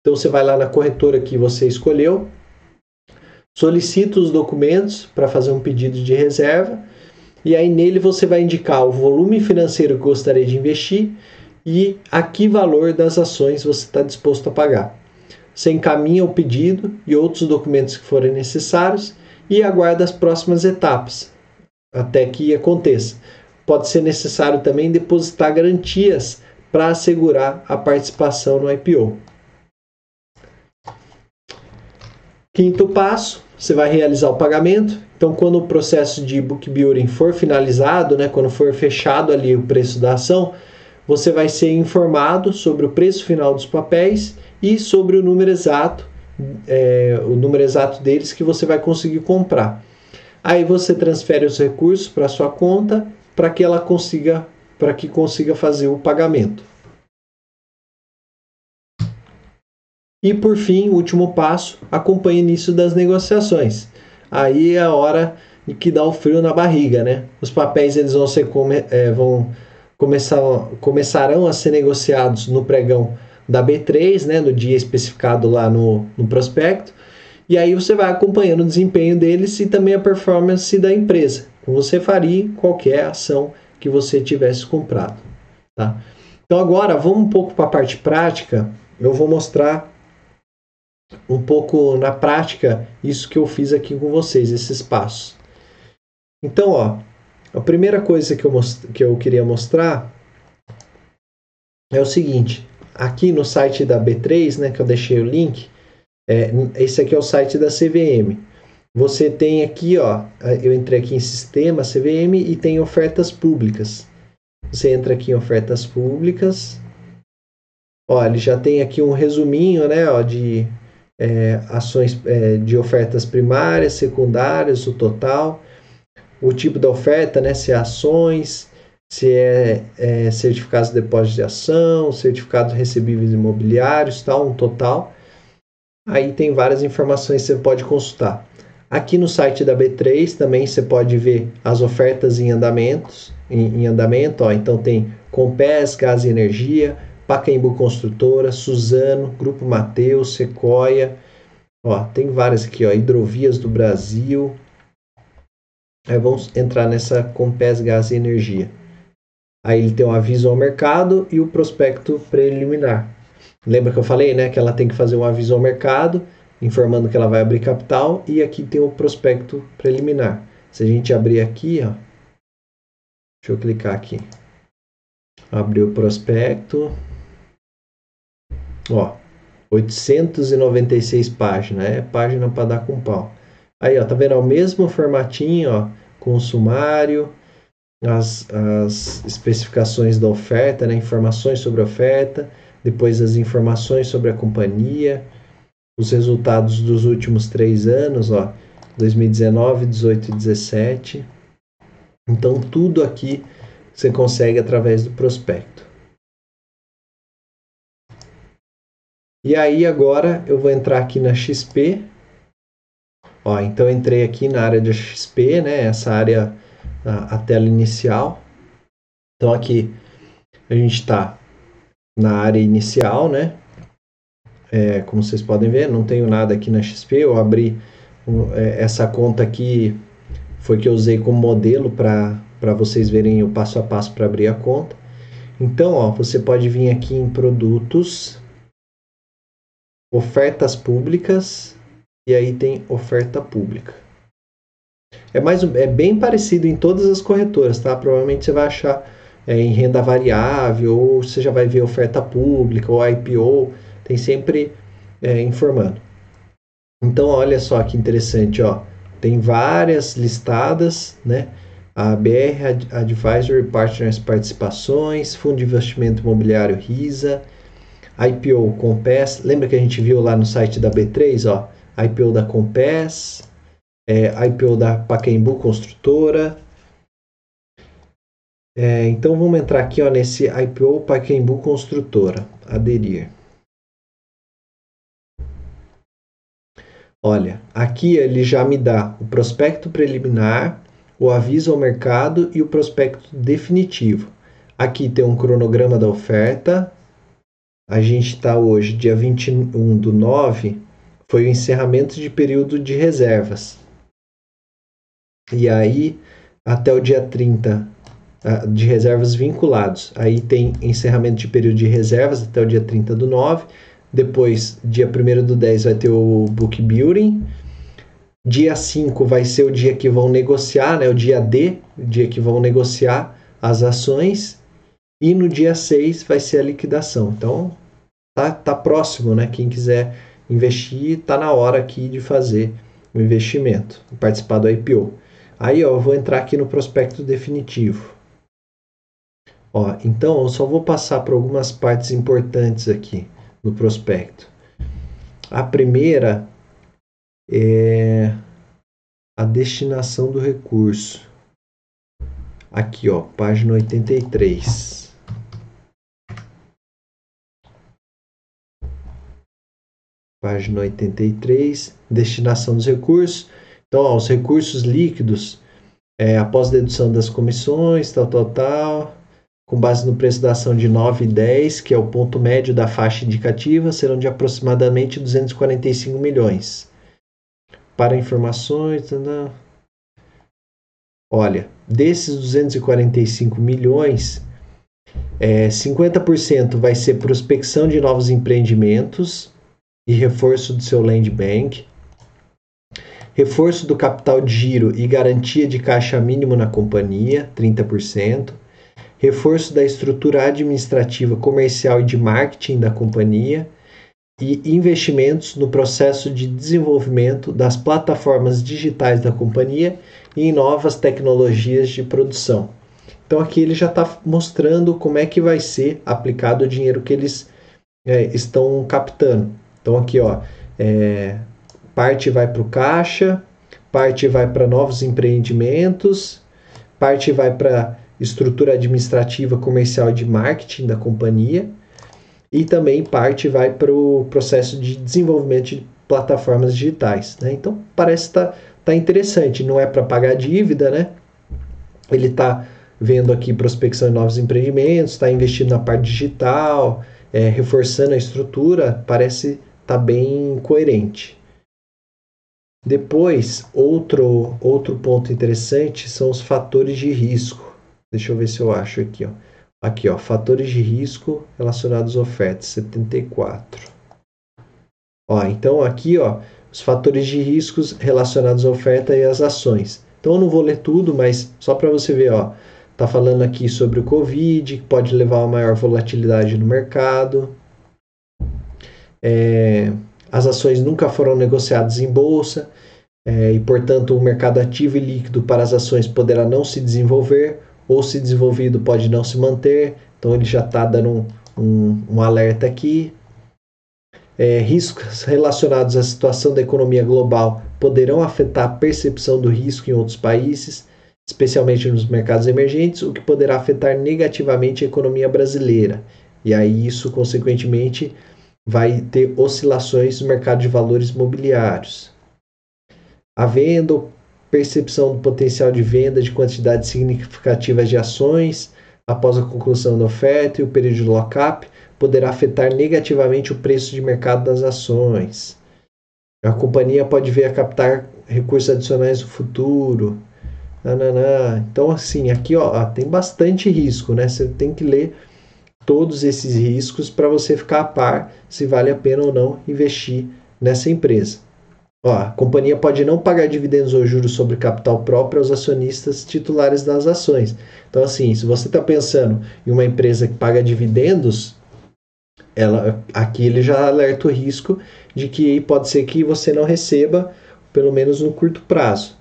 Então você vai lá na corretora que você escolheu, solicita os documentos para fazer um pedido de reserva, e aí nele você vai indicar o volume financeiro que gostaria de investir e a que valor das ações você está disposto a pagar. Você encaminha o pedido e outros documentos que forem necessários e aguarda as próximas etapas até que aconteça. Pode ser necessário também depositar garantias para assegurar a participação no IPO. Quinto passo, você vai realizar o pagamento. Então, quando o processo de book building for finalizado, né, quando for fechado ali o preço da ação, você vai ser informado sobre o preço final dos papéis e sobre o número exato, é, o número exato deles que você vai conseguir comprar. Aí você transfere os recursos para sua conta para que ela consiga para que consiga fazer o pagamento. E por fim, último passo, acompanhe o início das negociações. Aí é a hora que dá o frio na barriga, né? Os papéis eles vão ser é, vão começar começarão a ser negociados no pregão da B3, né, no dia especificado lá no, no prospecto. E aí você vai acompanhando o desempenho deles e também a performance da empresa, como você faria qualquer ação que você tivesse comprado. Tá? Então agora vamos um pouco para a parte prática. Eu vou mostrar um pouco na prática isso que eu fiz aqui com vocês, esses passos. Então, ó, a primeira coisa que eu, que eu queria mostrar é o seguinte: aqui no site da B3, né, que eu deixei o link, é, esse aqui é o site da CVM. Você tem aqui, ó, eu entrei aqui em sistema CVM e tem ofertas públicas. Você entra aqui em ofertas públicas. Ó, ele já tem aqui um resuminho, né, ó, de é, ações é, de ofertas primárias, secundárias, o total, o tipo da oferta, né, se é ações, se é, é certificados de depósito de ação, certificados recebíveis imobiliários, tal, um total. Aí tem várias informações que você pode consultar. Aqui no site da B3 também você pode ver as ofertas em andamentos, em, em andamento, ó. Então tem Compés, Gás e Energia, Pacaembu Construtora, Suzano, Grupo Mateus, Sequoia, ó, tem várias aqui, ó, Hidrovias do Brasil. Aí vamos entrar nessa Compés, Gás e Energia. Aí ele tem o aviso ao mercado e o prospecto preliminar. Lembra que eu falei, né, que ela tem que fazer um aviso ao mercado, informando que ela vai abrir capital, e aqui tem o prospecto preliminar. Se a gente abrir aqui, ó, deixa eu clicar aqui. Abrir o prospecto. Ó, 896 páginas, é página para dar com pau. Aí, ó, tá vendo? É o mesmo formatinho, ó, com o sumário, as, as especificações da oferta, né, informações sobre a oferta depois as informações sobre a companhia, os resultados dos últimos três anos, ó, 2019, 18 e 17. Então, tudo aqui você consegue através do prospecto. E aí, agora eu vou entrar aqui na XP. Ó, então, entrei aqui na área de XP, né, essa área, a, a tela inicial. Então, aqui a gente está na área inicial, né? É, como vocês podem ver, não tenho nada aqui na XP. Eu abri é, essa conta aqui, foi que eu usei como modelo para vocês verem o passo a passo para abrir a conta. Então, ó, você pode vir aqui em produtos, ofertas públicas e aí tem oferta pública. É mais é bem parecido em todas as corretoras, tá? Provavelmente você vai achar é, em renda variável, ou você já vai ver oferta pública, ou IPO, tem sempre é, informando. Então, olha só que interessante, ó. Tem várias listadas, né? A BR Advisory Partners Participações, Fundo de Investimento Imobiliário RISA, IPO Compass, lembra que a gente viu lá no site da B3, ó, IPO da Compass, é, IPO da Pacaembu Construtora. É, então vamos entrar aqui ó, nesse IPO Pacaembu Construtora, aderir. Olha, aqui ele já me dá o prospecto preliminar, o aviso ao mercado e o prospecto definitivo. Aqui tem um cronograma da oferta. A gente está hoje, dia 21 do 9, foi o encerramento de período de reservas. E aí, até o dia 30, ah, de reservas vinculados. Aí tem encerramento de período de reservas até o dia 30 do 9. Depois, dia 1 do 10, vai ter o book building. Dia 5 vai ser o dia que vão negociar, né? O dia D, o dia que vão negociar as ações. E no dia 6 vai ser a liquidação. Então, tá, tá próximo, né? Quem quiser investir, tá na hora aqui de fazer o investimento, participar do IPO. Aí, ó, eu vou entrar aqui no prospecto definitivo. Ó, então, eu só vou passar por algumas partes importantes aqui no prospecto. A primeira é a destinação do recurso. Aqui, ó, página 83. Página 83, destinação dos recursos. Então, ó, os recursos líquidos, é, após dedução das comissões, tal, tal, tal, com base no preço da ação de 9,10, que é o ponto médio da faixa indicativa, serão de aproximadamente 245 milhões. Para informações, olha, desses 245 milhões, é, 50% vai ser prospecção de novos empreendimentos e reforço do seu land bank, reforço do capital de giro e garantia de caixa mínimo na companhia, 30%, reforço da estrutura administrativa, comercial e de marketing da companhia e investimentos no processo de desenvolvimento das plataformas digitais da companhia e em novas tecnologias de produção. Então aqui ele já está mostrando como é que vai ser aplicado o dinheiro que eles é, estão captando. Então aqui ó, é, parte vai para o caixa, parte vai para novos empreendimentos, parte vai para estrutura administrativa, comercial e de marketing da companhia, e também parte vai para o processo de desenvolvimento de plataformas digitais. Né? Então parece estar tá, tá interessante, não é para pagar dívida, né? Ele está vendo aqui prospecção de novos empreendimentos, está investindo na parte digital, é, reforçando a estrutura, parece tá bem coerente. Depois, outro, outro ponto interessante são os fatores de risco. Deixa eu ver se eu acho aqui, ó. Aqui, ó, fatores de risco relacionados à oferta, 74. Ó, então aqui, ó, os fatores de riscos relacionados à oferta e às ações. Então eu não vou ler tudo, mas só para você ver, ó, tá falando aqui sobre o Covid, que pode levar a maior volatilidade no mercado. É, as ações nunca foram negociadas em bolsa é, e, portanto, o mercado ativo e líquido para as ações poderá não se desenvolver ou se desenvolvido pode não se manter. Então ele já está dando um, um, um, alerta aqui. É, riscos relacionados à situação da economia global poderão afetar a percepção do risco em outros países, especialmente nos mercados emergentes, o que poderá afetar negativamente a economia brasileira. E aí isso, consequentemente, vai ter oscilações no mercado de valores mobiliários. Havendo percepção do potencial de venda de quantidades significativas de ações após a conclusão da oferta e o período de lock-up poderá afetar negativamente o preço de mercado das ações. A companhia pode vir a captar recursos adicionais no futuro. Nananã. Então, assim, aqui ó, tem bastante risco, né? Você tem que ler todos esses riscos para você ficar a par se vale a pena ou não investir nessa empresa. Ó, a companhia pode não pagar dividendos ou juros sobre capital próprio aos acionistas titulares das ações. Então, assim, se você está pensando em uma empresa que paga dividendos, ela, aqui ele já alerta o risco de que pode ser que você não receba, pelo menos no curto prazo.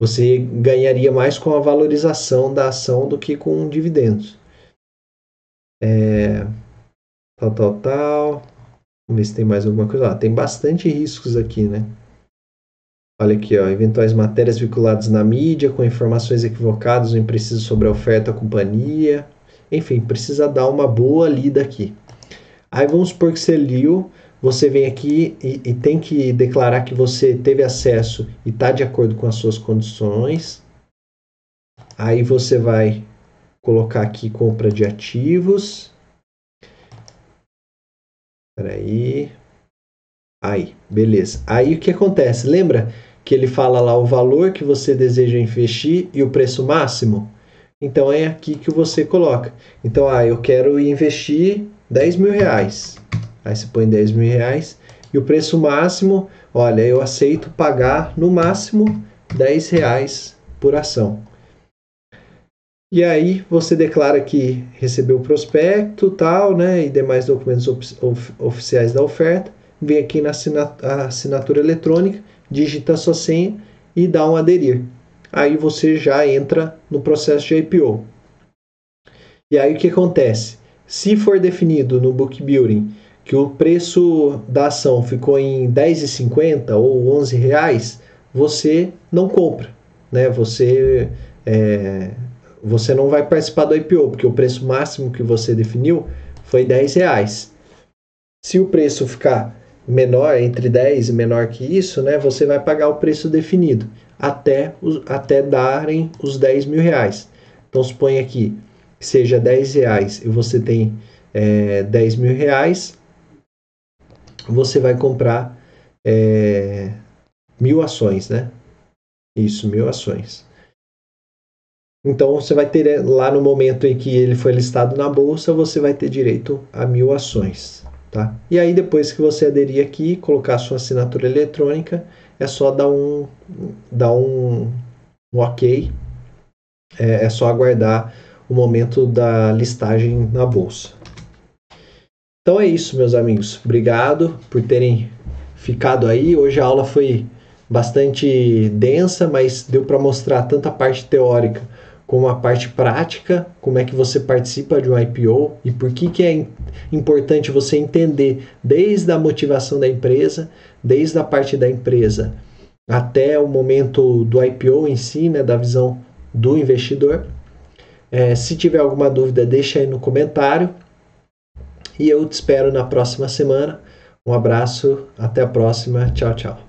Você ganharia mais com a valorização da ação do que com dividendos. É, tal, tal, tal. Vamos ver se tem mais alguma coisa. Ah, tem bastante riscos aqui, né? Olha aqui, ó, eventuais matérias vinculadas na mídia com informações equivocadas ou imprecisas sobre a oferta da companhia. Enfim, precisa dar uma boa lida aqui. Aí vamos supor que você liu, você vem aqui e, e tem que declarar que você teve acesso e está de acordo com as suas condições. Aí você vai colocar aqui compra de ativos. Espera aí. Aí, beleza. Aí o que acontece? Lembra que ele fala lá o valor que você deseja investir e o preço máximo? Então é aqui que você coloca. Então, ah, eu quero investir 10 mil reais. Aí você põe 10 mil reais. E o preço máximo, olha, eu aceito pagar no máximo 10 reais por ação. E aí você declara que recebeu o prospecto, tal, né, e demais documentos of oficiais da oferta. Vem aqui na assinatura eletrônica digita sua senha e dá um aderir. Aí você já entra no processo de IPO. E aí o que acontece? Se for definido no book building que o preço da ação ficou em 10,50 ou 11 reais, você não compra, né? Você é, você não vai participar do IPO porque o preço máximo que você definiu foi 10 reais. Se o preço ficar menor, entre 10 e menor que isso, né, você vai pagar o preço definido até, até darem os 10 mil reais. Então, suponha aqui que seja 10 reais e você tem é, 10 mil reais, você vai comprar é, mil ações, né? Isso, mil ações. Então, você vai ter lá no momento em que ele foi listado na bolsa, você vai ter direito a mil ações. Tá? E aí depois que você aderir aqui, colocar a sua assinatura eletrônica, é só dar um, dar um, um ok, é, é só aguardar o momento da listagem na bolsa. Então é isso, meus amigos. Obrigado por terem ficado aí. Hoje a aula foi bastante densa, mas deu para mostrar tanta parte teórica como a parte prática, como é que você participa de um IPO e por que, que é importante você entender desde a motivação da empresa, desde a parte da empresa até o momento do IPO em si, né, da visão do investidor. É, se tiver alguma dúvida, deixa aí no comentário. E eu te espero na próxima semana. Um abraço, até a próxima. Tchau, tchau.